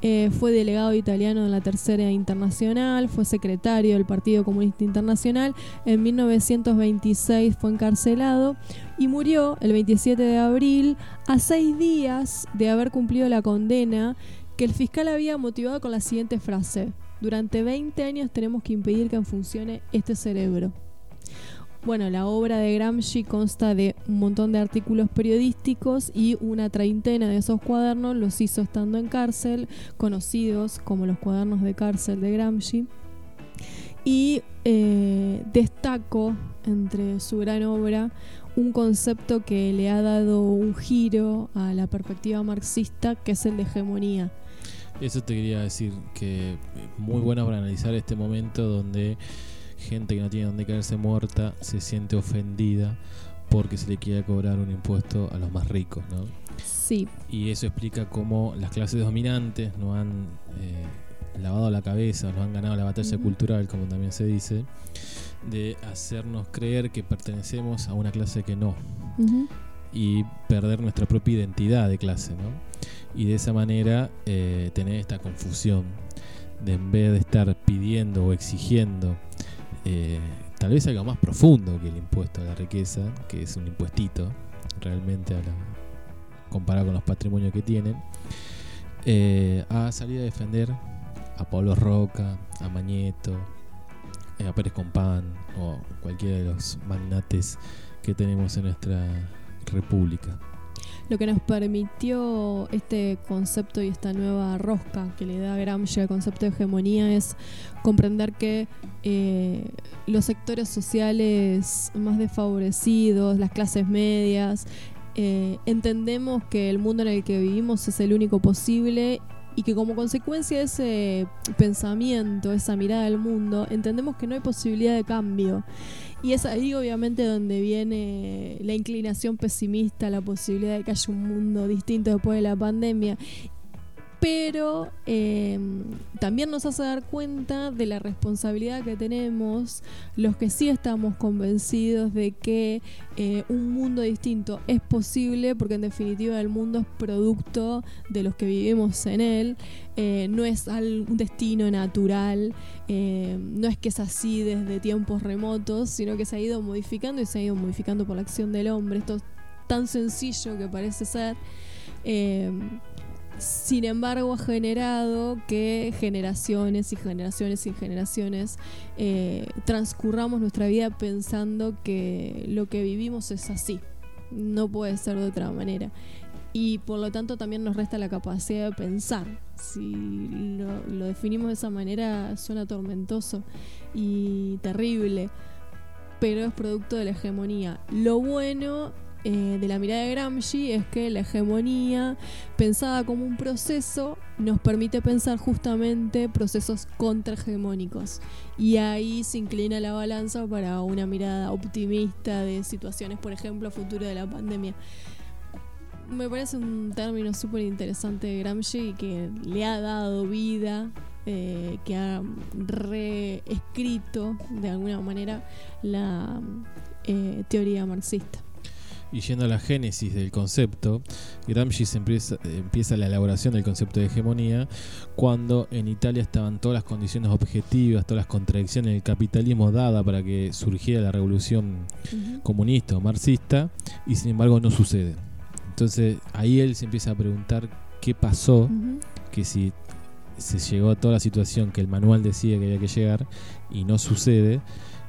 Eh, fue delegado italiano en la Tercera Internacional, fue secretario del Partido Comunista Internacional. En 1926 fue encarcelado y murió el 27 de abril a seis días de haber cumplido la condena que el fiscal había motivado con la siguiente frase. Durante 20 años tenemos que impedir que funcione este cerebro. Bueno, la obra de Gramsci consta de un montón de artículos periodísticos y una treintena de esos cuadernos los hizo estando en cárcel, conocidos como los cuadernos de cárcel de Gramsci. Y eh, destaco entre su gran obra un concepto que le ha dado un giro a la perspectiva marxista, que es el de hegemonía. Eso te quería decir que muy bueno para analizar este momento donde gente que no tiene donde caerse muerta se siente ofendida porque se le quiere cobrar un impuesto a los más ricos, ¿no? Sí, Y eso explica cómo las clases dominantes no han eh, lavado la cabeza, no han ganado la batalla cultural, como también se dice, de hacernos creer que pertenecemos a una clase que no y perder nuestra propia identidad de clase, ¿no? Y de esa manera eh, tener esta confusión de en vez de estar pidiendo o exigiendo eh, tal vez algo más profundo que el impuesto a la riqueza, que es un impuestito realmente a la- comparado con los patrimonios que tienen, eh, a salir a defender a Pablo Roca, a Mañeto, eh, a Pérez Compán o cualquiera de los magnates que tenemos en nuestra república. Lo que nos permitió este concepto y esta nueva rosca que le da Gramsci al concepto de hegemonía es comprender que eh, los sectores sociales más desfavorecidos, las clases medias, eh, entendemos que el mundo en el que vivimos es el único posible y que como consecuencia de ese pensamiento, esa mirada al mundo, entendemos que no hay posibilidad de cambio. Y es ahí obviamente donde viene la inclinación pesimista, la posibilidad de que haya un mundo distinto después de la pandemia. Pero eh, también nos hace dar cuenta de la responsabilidad que tenemos los que sí estamos convencidos de que eh, un mundo distinto es posible porque en definitiva el mundo es producto de los que vivimos en él, eh, no es un destino natural, eh, no es que es así desde tiempos remotos, sino que se ha ido modificando y se ha ido modificando por la acción del hombre. Esto es tan sencillo que parece ser. Sin embargo, ha generado que generaciones y generaciones y generaciones eh, transcurramos nuestra vida pensando que lo que vivimos es así. No puede ser de otra manera. y por lo tanto también nos resta la capacidad de pensar. Si lo, lo definimos de esa manera suena tormentoso y terrible, pero es producto de la hegemonía. Lo bueno eh, de la mirada de Gramsci es que la hegemonía, pensada como un proceso, nos permite pensar justamente procesos contrahegemónicos. Y ahí se inclina la balanza para una mirada optimista de situaciones, por ejemplo, futuro de la pandemia. Me parece un término súper interesante de Gramsci que le ha dado vida eh, que ha reescrito de alguna manera la eh, teoría marxista. Y yendo a la génesis del concepto, Gramsci empieza, empieza, la elaboración del concepto de hegemonía cuando en Italia estaban todas las condiciones objetivas, todas las contradicciones del capitalismo dada para que surgiera la revolución comunista o marxista, y sin embargo no sucede. Entonces ahí él se empieza a preguntar qué pasó, que si se llegó a toda la situación que el manual decía que había que llegar y no sucede,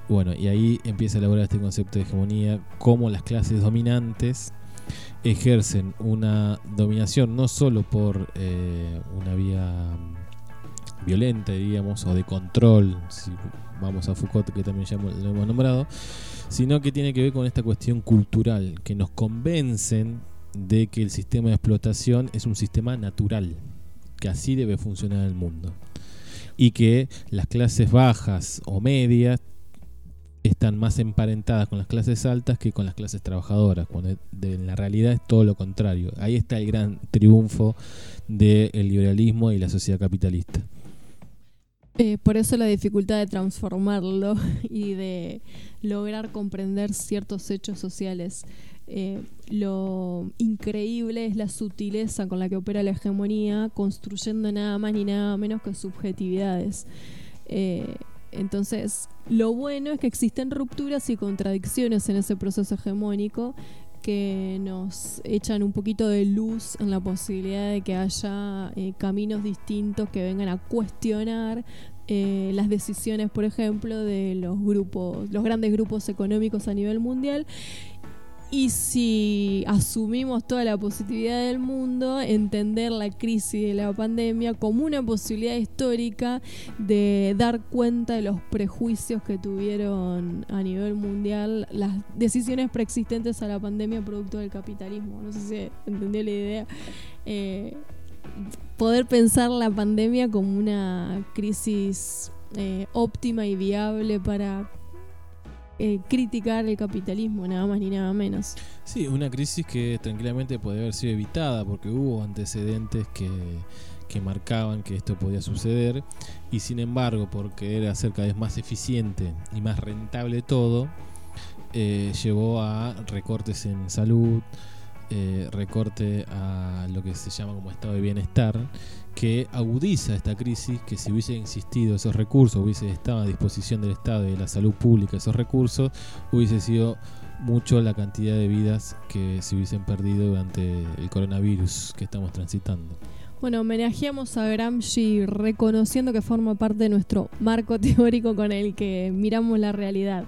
bueno, y ahí empieza a elaborar este concepto de hegemonía, cómo las clases dominantes ejercen una dominación no solo por eh, una vía violenta, diríamos, o de control, si vamos a Foucault, que también lo hemos nombrado, sino que tiene que ver con esta cuestión cultural, que nos convencen de que el sistema de explotación es un sistema natural, que así debe funcionar el mundo, y que las clases bajas o medias están más emparentadas con las clases altas que con las clases trabajadoras, cuando en la realidad es todo lo contrario. Ahí está el gran triunfo del liberalismo y la sociedad capitalista. Eh, por eso la dificultad de transformarlo y de lograr comprender ciertos hechos sociales. Eh, lo increíble es la sutileza con la que opera la hegemonía, construyendo nada más ni nada menos que subjetividades. Eh, entonces, lo bueno es que existen rupturas y contradicciones en ese proceso hegemónico que nos echan un poquito de luz en la posibilidad de que haya eh, caminos distintos que vengan a cuestionar eh, las decisiones, por ejemplo, de los grupos, los grandes grupos económicos a nivel mundial y si asumimos toda la positividad del mundo, entender la crisis de la pandemia como una posibilidad histórica de dar cuenta de los prejuicios que tuvieron a nivel mundial las decisiones preexistentes a la pandemia producto del capitalismo. No sé si entendió la idea. Eh, poder pensar la pandemia como una crisis eh, óptima y viable para eh, criticar el capitalismo, nada más ni nada menos. Sí, una crisis que tranquilamente puede haber sido evitada porque hubo antecedentes que, que marcaban que esto podía suceder y sin embargo, porque era hacer cada vez más eficiente y más rentable todo, eh, llevó a recortes en salud, eh, recorte a lo que se llama como estado de bienestar, que agudiza esta crisis, que si hubiese existido esos recursos, hubiese estado a disposición del Estado y de la salud pública esos recursos, hubiese sido mucho la cantidad de vidas que se hubiesen perdido durante el coronavirus que estamos transitando. Bueno, homenajeamos a Gramsci reconociendo que forma parte de nuestro marco teórico con el que miramos la realidad.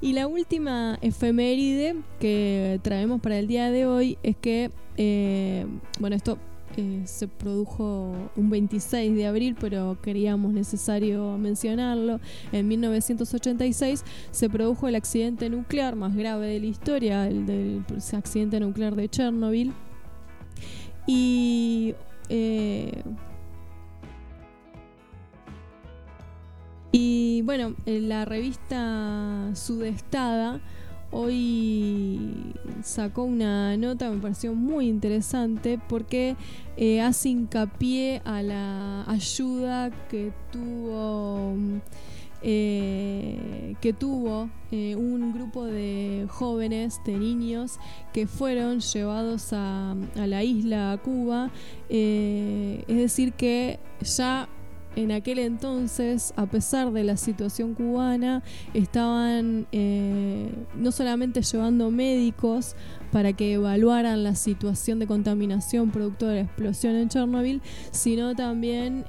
Y la última efeméride que traemos para el día de hoy es que, eh, bueno, esto eh, se produjo un 26 de abril, pero queríamos necesario mencionarlo. En 1986 se produjo el accidente nuclear más grave de la historia, el del accidente nuclear de Chernobyl. Y eh, y bueno, la revista Sudestada hoy sacó una nota me pareció muy interesante porque eh, hace hincapié a la ayuda que tuvo eh, que tuvo eh, un grupo de jóvenes, de niños, que fueron llevados a, la isla Cuba. Es decir, que ya en aquel entonces, a pesar de la situación cubana, estaban no solamente llevando médicos para que evaluaran la situación de contaminación producto de la explosión en Chernobyl, sino también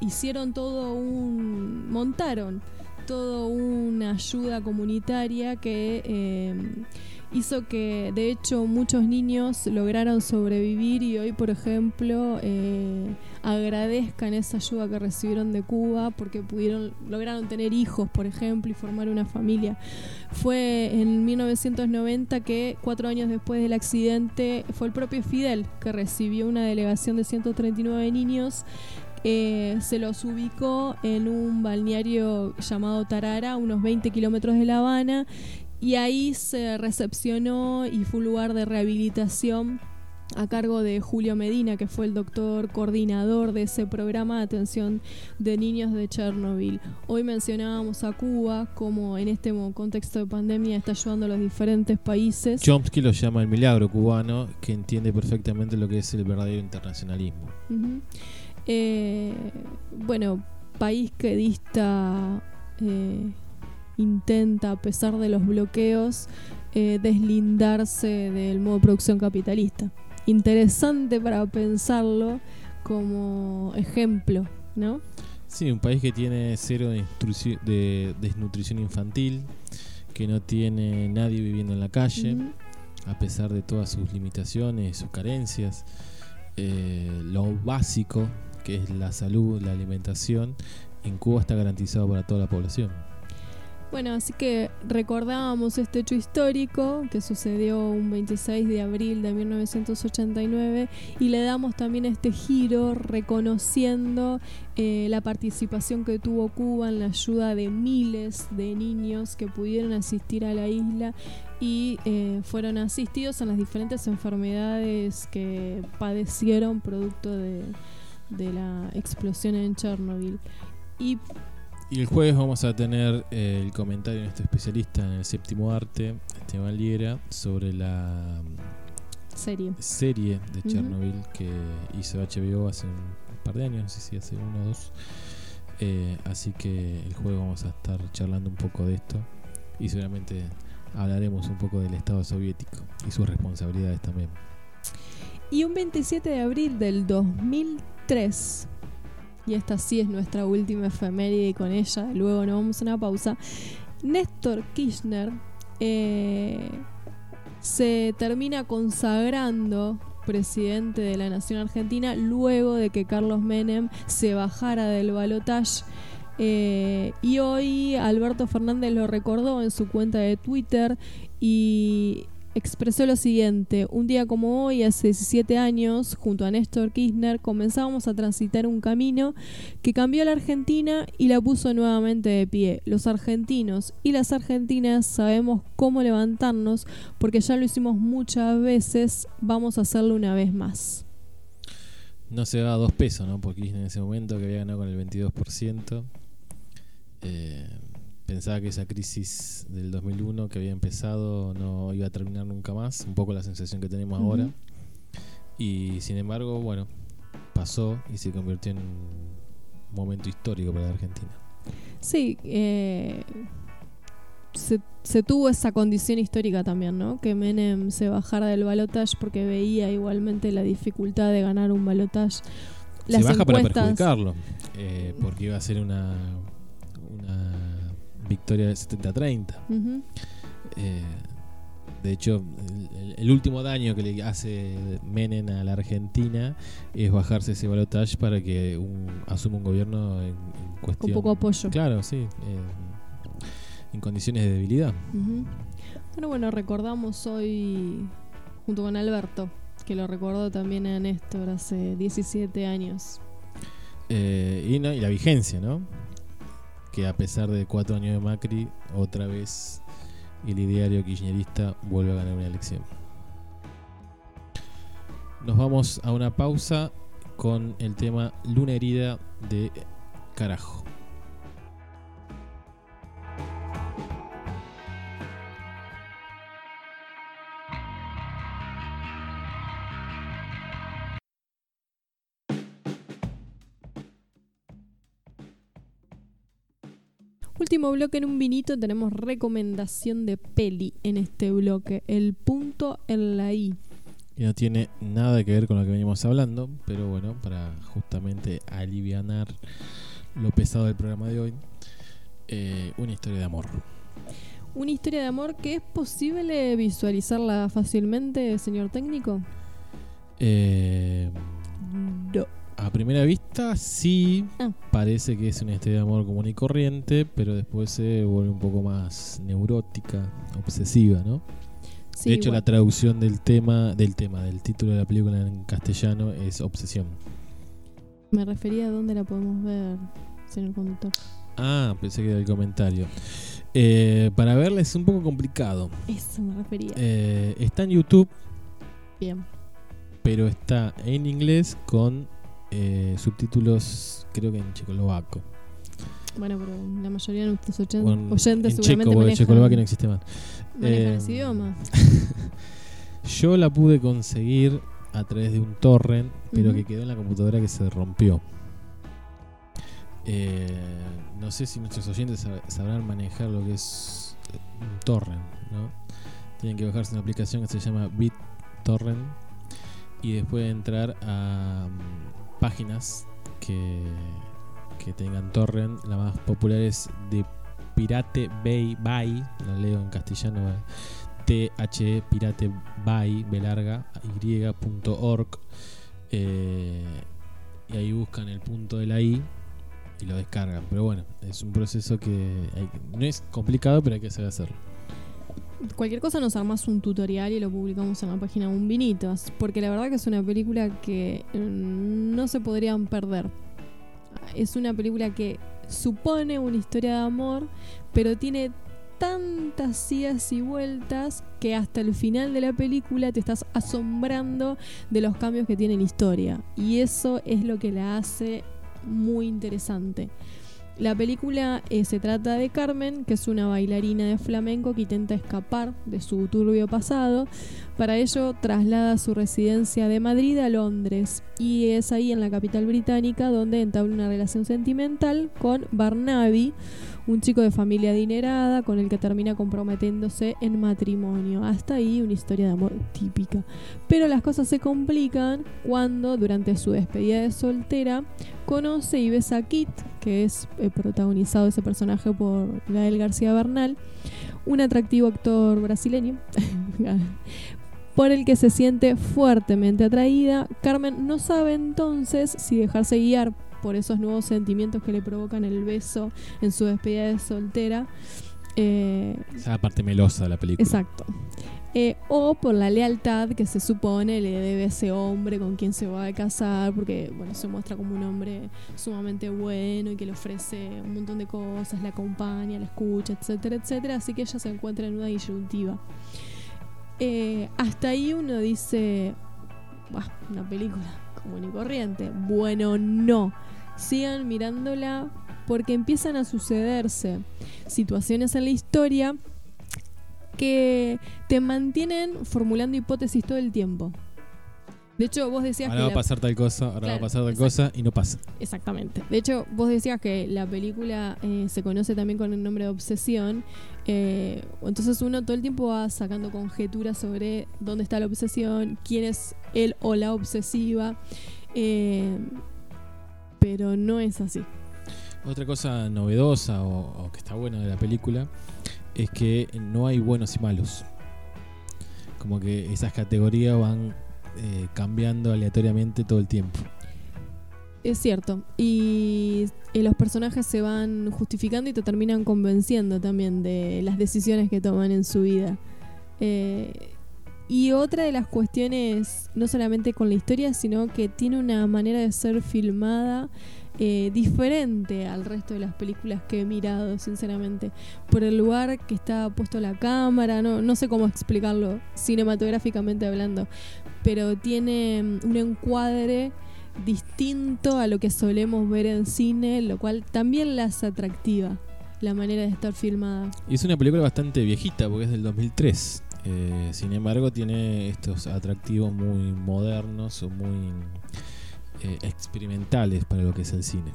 hicieron todo un. montaron todo una ayuda comunitaria que, em, hizo que de hecho muchos niños lograran sobrevivir y hoy por ejemplo eh, agradezcan esa ayuda que recibieron de Cuba porque pudieron lograron tener hijos por ejemplo y formar una familia. Fue en 1990 que cuatro años después del accidente fue el propio Fidel que recibió una delegación de 139 niños eh, se los ubicó en un balneario llamado Tarara, unos 20 kilómetros de La Habana, y ahí se recepcionó y fue un lugar de rehabilitación a cargo de Julio Medina, que fue el doctor coordinador de ese programa de atención de niños de Chernobyl. Hoy mencionábamos a Cuba como en este contexto de pandemia está ayudando a los diferentes países. Chomsky lo llama el milagro cubano, que entiende perfectamente lo que es el verdadero internacionalismo. eh, bueno, país que dista... Eh, intenta, a pesar de los bloqueos, eh, deslindarse del modo de producción capitalista. Interesante para pensarlo como ejemplo, ¿no? Sí, un país que tiene cero de, desnutrición infantil, que no tiene nadie viviendo en la calle, a pesar de todas sus limitaciones, sus carencias. Eh, lo básico, que es la salud, la alimentación, en Cuba está garantizado para toda la población. Bueno, así que recordábamos este hecho histórico que sucedió un 26 de abril de 1989 y le damos también este giro reconociendo eh, la participación que tuvo Cuba en la ayuda de miles de niños que pudieron asistir a la isla y eh, fueron asistidos en las diferentes enfermedades que padecieron producto de, la explosión en Chernobyl. Y y el jueves vamos a tener eh, el comentario de nuestro especialista en el séptimo arte, Esteban Liera, sobre la mm, serie, serie de Chernobyl que hizo HBO hace un par de años, no sé si hace uno o dos. Eh, así que el jueves vamos a estar charlando un poco de esto y seguramente hablaremos un poco del Estado soviético y sus responsabilidades también. Y un 27 de abril del 2003 y esta sí es nuestra última efeméride y con ella luego nos vamos a una pausa. Néstor Kirchner eh, se termina consagrando presidente de la nación argentina luego de que Carlos Menem se bajara del balotaje. Eh, y hoy Alberto Fernández lo recordó en su cuenta de Twitter y expresó lo siguiente, un día como hoy, hace 17 años, junto a Néstor Kirchner, comenzábamos a transitar un camino que cambió a la Argentina y la puso nuevamente de pie. Los argentinos y las argentinas sabemos cómo levantarnos porque ya lo hicimos muchas veces, vamos a hacerlo una vez más. No se daba dos pesos, ¿no? Porque en ese momento que había ganado con el 22%. Eh, pensaba que esa crisis del 2001 que había empezado no iba a terminar nunca más, un poco la sensación que tenemos ahora. Y sin embargo, bueno, pasó y se convirtió en un momento histórico para la Argentina. Sí, eh, se, tuvo esa condición histórica también, ¿no? Que Menem se bajara del balotaje porque veía igualmente la dificultad de ganar un balotaje. se baja para perjudicarlo, eh, porque iba a ser una, una victoria de 70-30. Eh, de hecho, el, último daño que le hace Menem a la Argentina es bajarse ese balotaje para que asuma un gobierno en, cuestión. Con poco apoyo. Claro, sí. en condiciones de debilidad. Bueno, bueno, recordamos hoy, junto con Alberto, que lo recordó también a Néstor hace 17 años. Eh, y, y la vigencia, ¿no? Que a pesar de cuatro años de Macri, otra vez el ideario kirchnerista vuelve a ganar una elección. Nos vamos a una pausa con el tema Luna Herida de Carajo. Último bloque en un vinito, tenemos recomendación de peli en este bloque, el punto en la I. Y no tiene nada que ver con lo que venimos hablando, pero bueno, para justamente alivianar lo pesado del programa de hoy, eh, una historia de amor. Una historia de amor que es posible visualizarla fácilmente, señor técnico. Eh, No. A primera vista sí Ah. parece que es una historia de amor común y corriente, pero después se vuelve un poco más neurótica, obsesiva, ¿no? Sí, de hecho, igual. la traducción del tema, del tema, del título de la película en castellano es obsesión. Me refería a dónde la podemos ver, señor conductor. Ah, pensé que era el comentario. Eh, para verla es un poco complicado. Eso me refería. Eh, está en YouTube, Bien. pero está en inglés con eh, subtítulos, creo que en checoslovaco. Bueno, pero la mayoría de nuestros en, oyentes en checo, seguramente porque manejan, checoslovaquia no existe más. manejan Eh, ese idioma. Yo la pude conseguir a través de un torrent, pero que quedó en la computadora que se rompió. Eh, no sé si nuestros oyentes sab- sabrán manejar lo que es eh, un torrent, ¿no? Tienen que bajarse una aplicación que se llama BitTorrent y después entrar a mm, páginas que, que tengan torrent. La más popular es de Pirate Bay, Bay, lo leo en castellano, eh, THE Pirate Bay, B larga, y.org. Eh, y ahí buscan el punto de la I y lo descargan. Pero bueno, es un proceso que no es complicado, pero hay que saber hacerlo. Cualquier cosa nos armas un tutorial y lo publicamos en la página Un Vinitos, porque la verdad que es una película que mm, no se podrían perder. Es una película que supone una historia de amor, pero tiene tantas idas y vueltas que hasta el final de la película te estás asombrando de los cambios que tiene la historia. Y eso es lo que la hace muy interesante. La película eh, se trata de Carmen, que es una bailarina de flamenco que intenta escapar de su turbio pasado. Para ello traslada su residencia de Madrid a Londres y es ahí en la capital británica donde entabla una relación sentimental con Barnaby, un chico de familia adinerada con el que termina comprometiéndose en matrimonio. Hasta ahí una historia de amor típica. Pero las cosas se complican cuando durante su despedida de soltera conoce y besa a Kit, que es eh, protagonizado ese personaje por Gael García Bernal, un atractivo actor brasileño, por el que se siente fuertemente atraída. Carmen no sabe entonces si dejarse guiar por esos nuevos sentimientos que le provocan el beso en su despedida de soltera. eh, Esa es la parte melosa de la película. Exacto. Eh, o por la lealtad que se supone le debe a ese hombre con quien se va a casar, porque bueno, se muestra como un hombre sumamente bueno y que le ofrece un montón de cosas, la acompaña, la escucha, etcétera, etcétera. Así que ella se encuentra en una disyuntiva. Eh, hasta ahí uno dice, "Buah, una película común y corriente. Bueno, no. Sigan mirándola porque empiezan a sucederse situaciones en la historia que te mantienen formulando hipótesis todo el tiempo. De hecho, vos decías Ahora que va a pasar tal cosa, ahora va a pasar tal cosa y no pasa. Exactamente. De hecho, vos decías que la película eh, se conoce también con el nombre de Obsesión. eh, entonces uno todo el tiempo va sacando conjeturas sobre dónde está la obsesión, quién es él o la obsesiva. eh, pero no es así. Otra cosa novedosa o, o que está buena de la película es que no hay buenos y malos. Como que esas categorías van eh, cambiando aleatoriamente todo el tiempo. Es cierto. Y eh, los personajes se van justificando y te terminan convenciendo también de las decisiones que toman en su vida. Eh, y otra de las cuestiones, no solamente con la historia, sino que tiene una manera de ser filmada eh, diferente al resto de las películas que he mirado, sinceramente. Por el lugar que está puesto la cámara, no, no sé cómo explicarlo cinematográficamente hablando, pero tiene mm, un encuadre distinto a lo que solemos ver en cine, lo cual también la hace atractiva, la manera de estar filmada. Y es una película bastante viejita porque es del 2003. Eh, sin embargo, tiene estos atractivos muy modernos o muy eh, experimentales para lo que es el cine.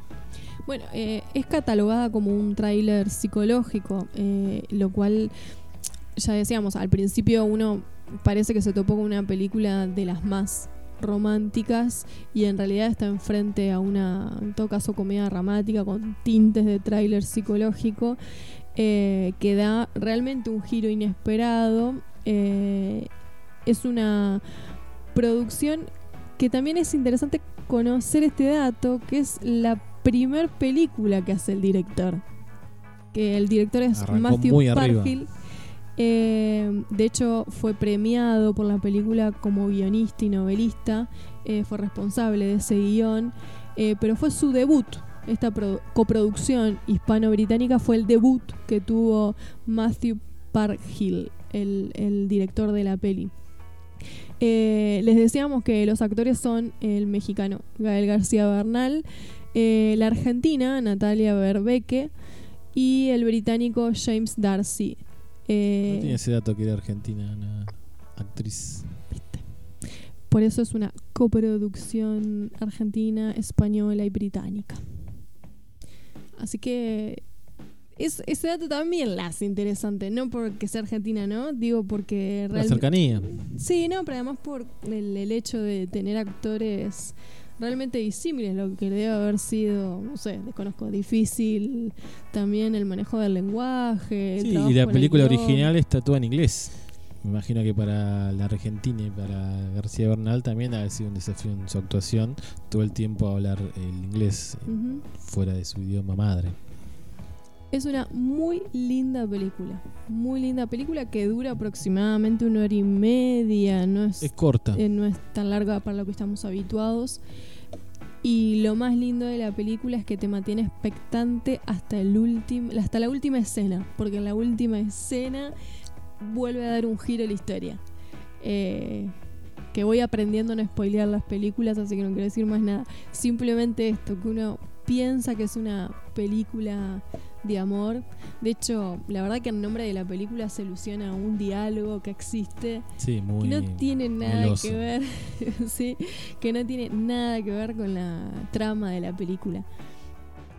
Bueno, eh, es catalogada como un tráiler psicológico, eh, lo cual, ya decíamos, al principio uno parece que se topó con una película de las más románticas y en realidad está enfrente a una, en todo caso, comedia dramática con tintes de tráiler psicológico. eh, que da realmente un giro inesperado. Eh, es una producción que también es interesante conocer este dato, que es la primer película que hace el director. Que el director es Arrancó Matthew. Parfield. Eh, de hecho, fue premiado por la película como guionista y novelista. eh, fue responsable de ese guion. eh, pero fue su debut. Esta produ- coproducción hispano-británica fue el debut que tuvo Matthew Parkhill, el, el director de la peli. Eh, les decíamos que los actores son el mexicano Gael García Bernal, eh, la argentina Natalia Berbeque y el británico James Darcy. Eh, No tenía ese dato que era argentina, una actriz. ¿viste? Por eso es una coproducción argentina, española y británica. Así que es, ese dato también la hace interesante, no porque sea argentina, ¿no? Digo porque La realmente... cercanía. Sí, no, pero además por el, el hecho de tener actores realmente disímiles, lo que debe haber sido, no sé, desconozco, difícil también el manejo del lenguaje. Sí, y la película original está toda en inglés. Me imagino que para la Argentina y para García Bernal también ha sido un desafío en su actuación todo el tiempo hablar el inglés Ujú. fuera de su idioma madre. Es una muy linda película, muy linda película que dura aproximadamente una hora y media, no es, Es corta. eh, no es tan larga para lo que estamos habituados. Y lo más lindo de la película es que te mantiene expectante hasta el último, hasta la última escena, porque en la última escena vuelve a dar un giro a la historia. Eh, que voy aprendiendo a no spoilear las películas, así que no quiero decir más nada. Simplemente esto, que uno piensa que es una película de amor. De hecho, la verdad que el nombre de la película se alusiona a un diálogo que existe Sí, muy. que no tiene nada meloso. que ver, sí, que no tiene nada que ver con la trama de la película.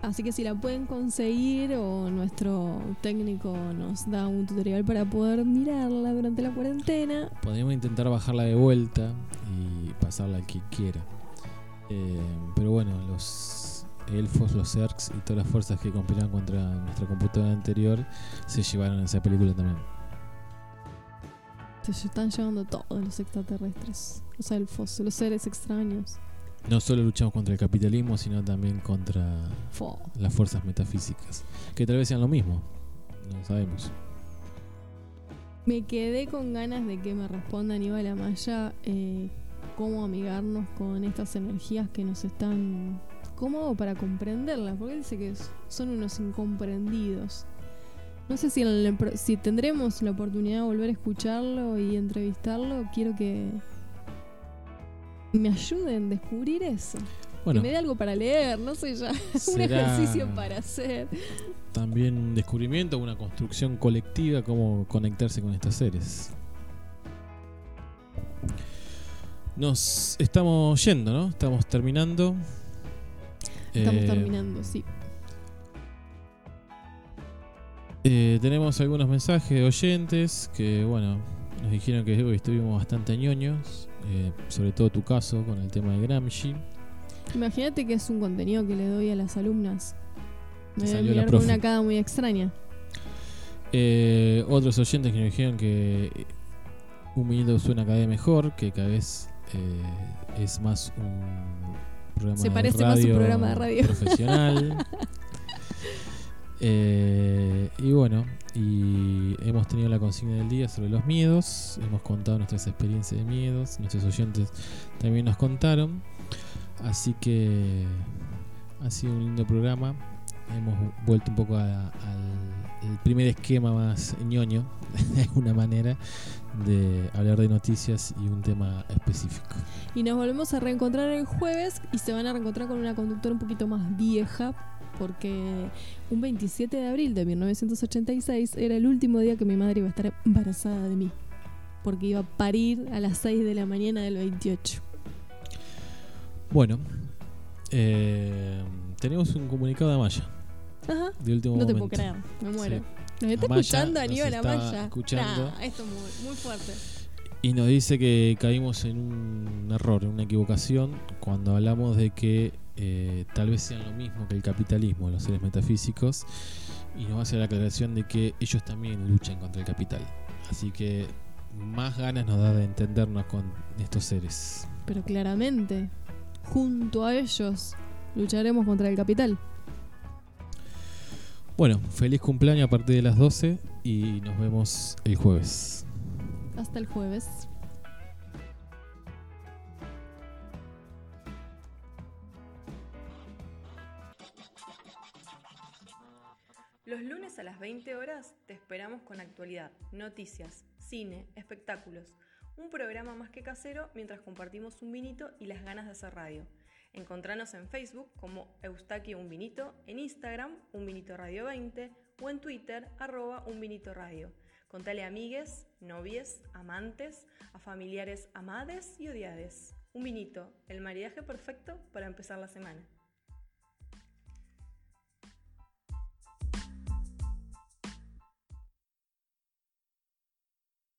Así que si la pueden conseguir o nuestro técnico nos da un tutorial para poder mirarla durante la cuarentena, Podríamos intentar bajarla de vuelta y pasarla al que quiera. Eh, pero bueno, los elfos, los Zergs y todas las fuerzas que conspiran contra nuestra computadora anterior se llevaron esa película también. se están llevando todos los extraterrestres, los elfos, los seres extraños. No solo luchamos contra el capitalismo, sino también contra Fo. las fuerzas metafísicas, que tal vez sean lo mismo, no sabemos. Me quedé con ganas de que me responda Aníbal Amaya eh, cómo amigarnos con estas energías que nos están... ¿Cómo para comprenderlas? Porque él dice que son unos incomprendidos. No sé si, en el pro- si tendremos la oportunidad de volver a escucharlo y entrevistarlo. Quiero que me ayuden a descubrir eso. Bueno, que me dé algo para leer, no sé ya. un ejercicio para hacer. también un descubrimiento, una construcción colectiva, cómo conectarse con estos seres. Nos estamos yendo, ¿no? Estamos terminando. Estamos Eh, terminando, sí. eh, tenemos algunos mensajes de oyentes que, bueno, nos dijeron que hoy estuvimos bastante ñoños, eh, sobre todo tu caso con el tema de Gramsci. Imagínate que es un contenido que le doy a las alumnas. Me voy a mirar con una cara muy extraña. Eh, otros oyentes que nos dijeron que un minuto suena cada vez mejor, que cada vez eh, es más un Se parece más a un programa de radio. profesional. Eh, y bueno, y hemos tenido la consigna del día sobre los miedos, hemos contado nuestras experiencias de miedos, nuestros oyentes también nos contaron, así que ha sido un lindo programa, hemos vuelto un poco al primer esquema más ñoño, de alguna manera, de hablar de noticias y un tema específico. Y nos volvemos a reencontrar el jueves y se van a reencontrar con una conductora un poquito más vieja. Porque un 27 de abril de 1986 era el último día que mi madre iba a estar embarazada de mí. Porque iba a parir a las 6 de la mañana del 28. Bueno, eh, tenemos un comunicado de Amaya, Ajá. de último No te puedo creer, me muero. Sí. ¿Nos está Amaya escuchando Aníbal está Amaya? escuchando. Nah, esto es muy, muy fuerte. Y nos dice que caímos en un error, en una equivocación, cuando hablamos de que eh, tal vez sean lo mismo que el capitalismo, los seres metafísicos, y nos hace la aclaración de que ellos también luchan contra el capital. Así que más ganas nos da de entendernos con estos seres. Pero claramente, junto a ellos, lucharemos contra el capital. Bueno, feliz cumpleaños a partir de las 12 y nos vemos el jueves. Hasta el jueves. Los lunes a las 20 horas te esperamos con actualidad, noticias, cine, espectáculos. Un programa más que casero mientras compartimos un vinito y las ganas de hacer radio. Encontranos en Facebook como Eustaquio Un Vinito, en Instagram Un Vinito Radio 20 o en Twitter arroba Un Radio. Contale a amigues, novies, amantes, a familiares amades y odiades. Un vinito, el maridaje perfecto para empezar la semana.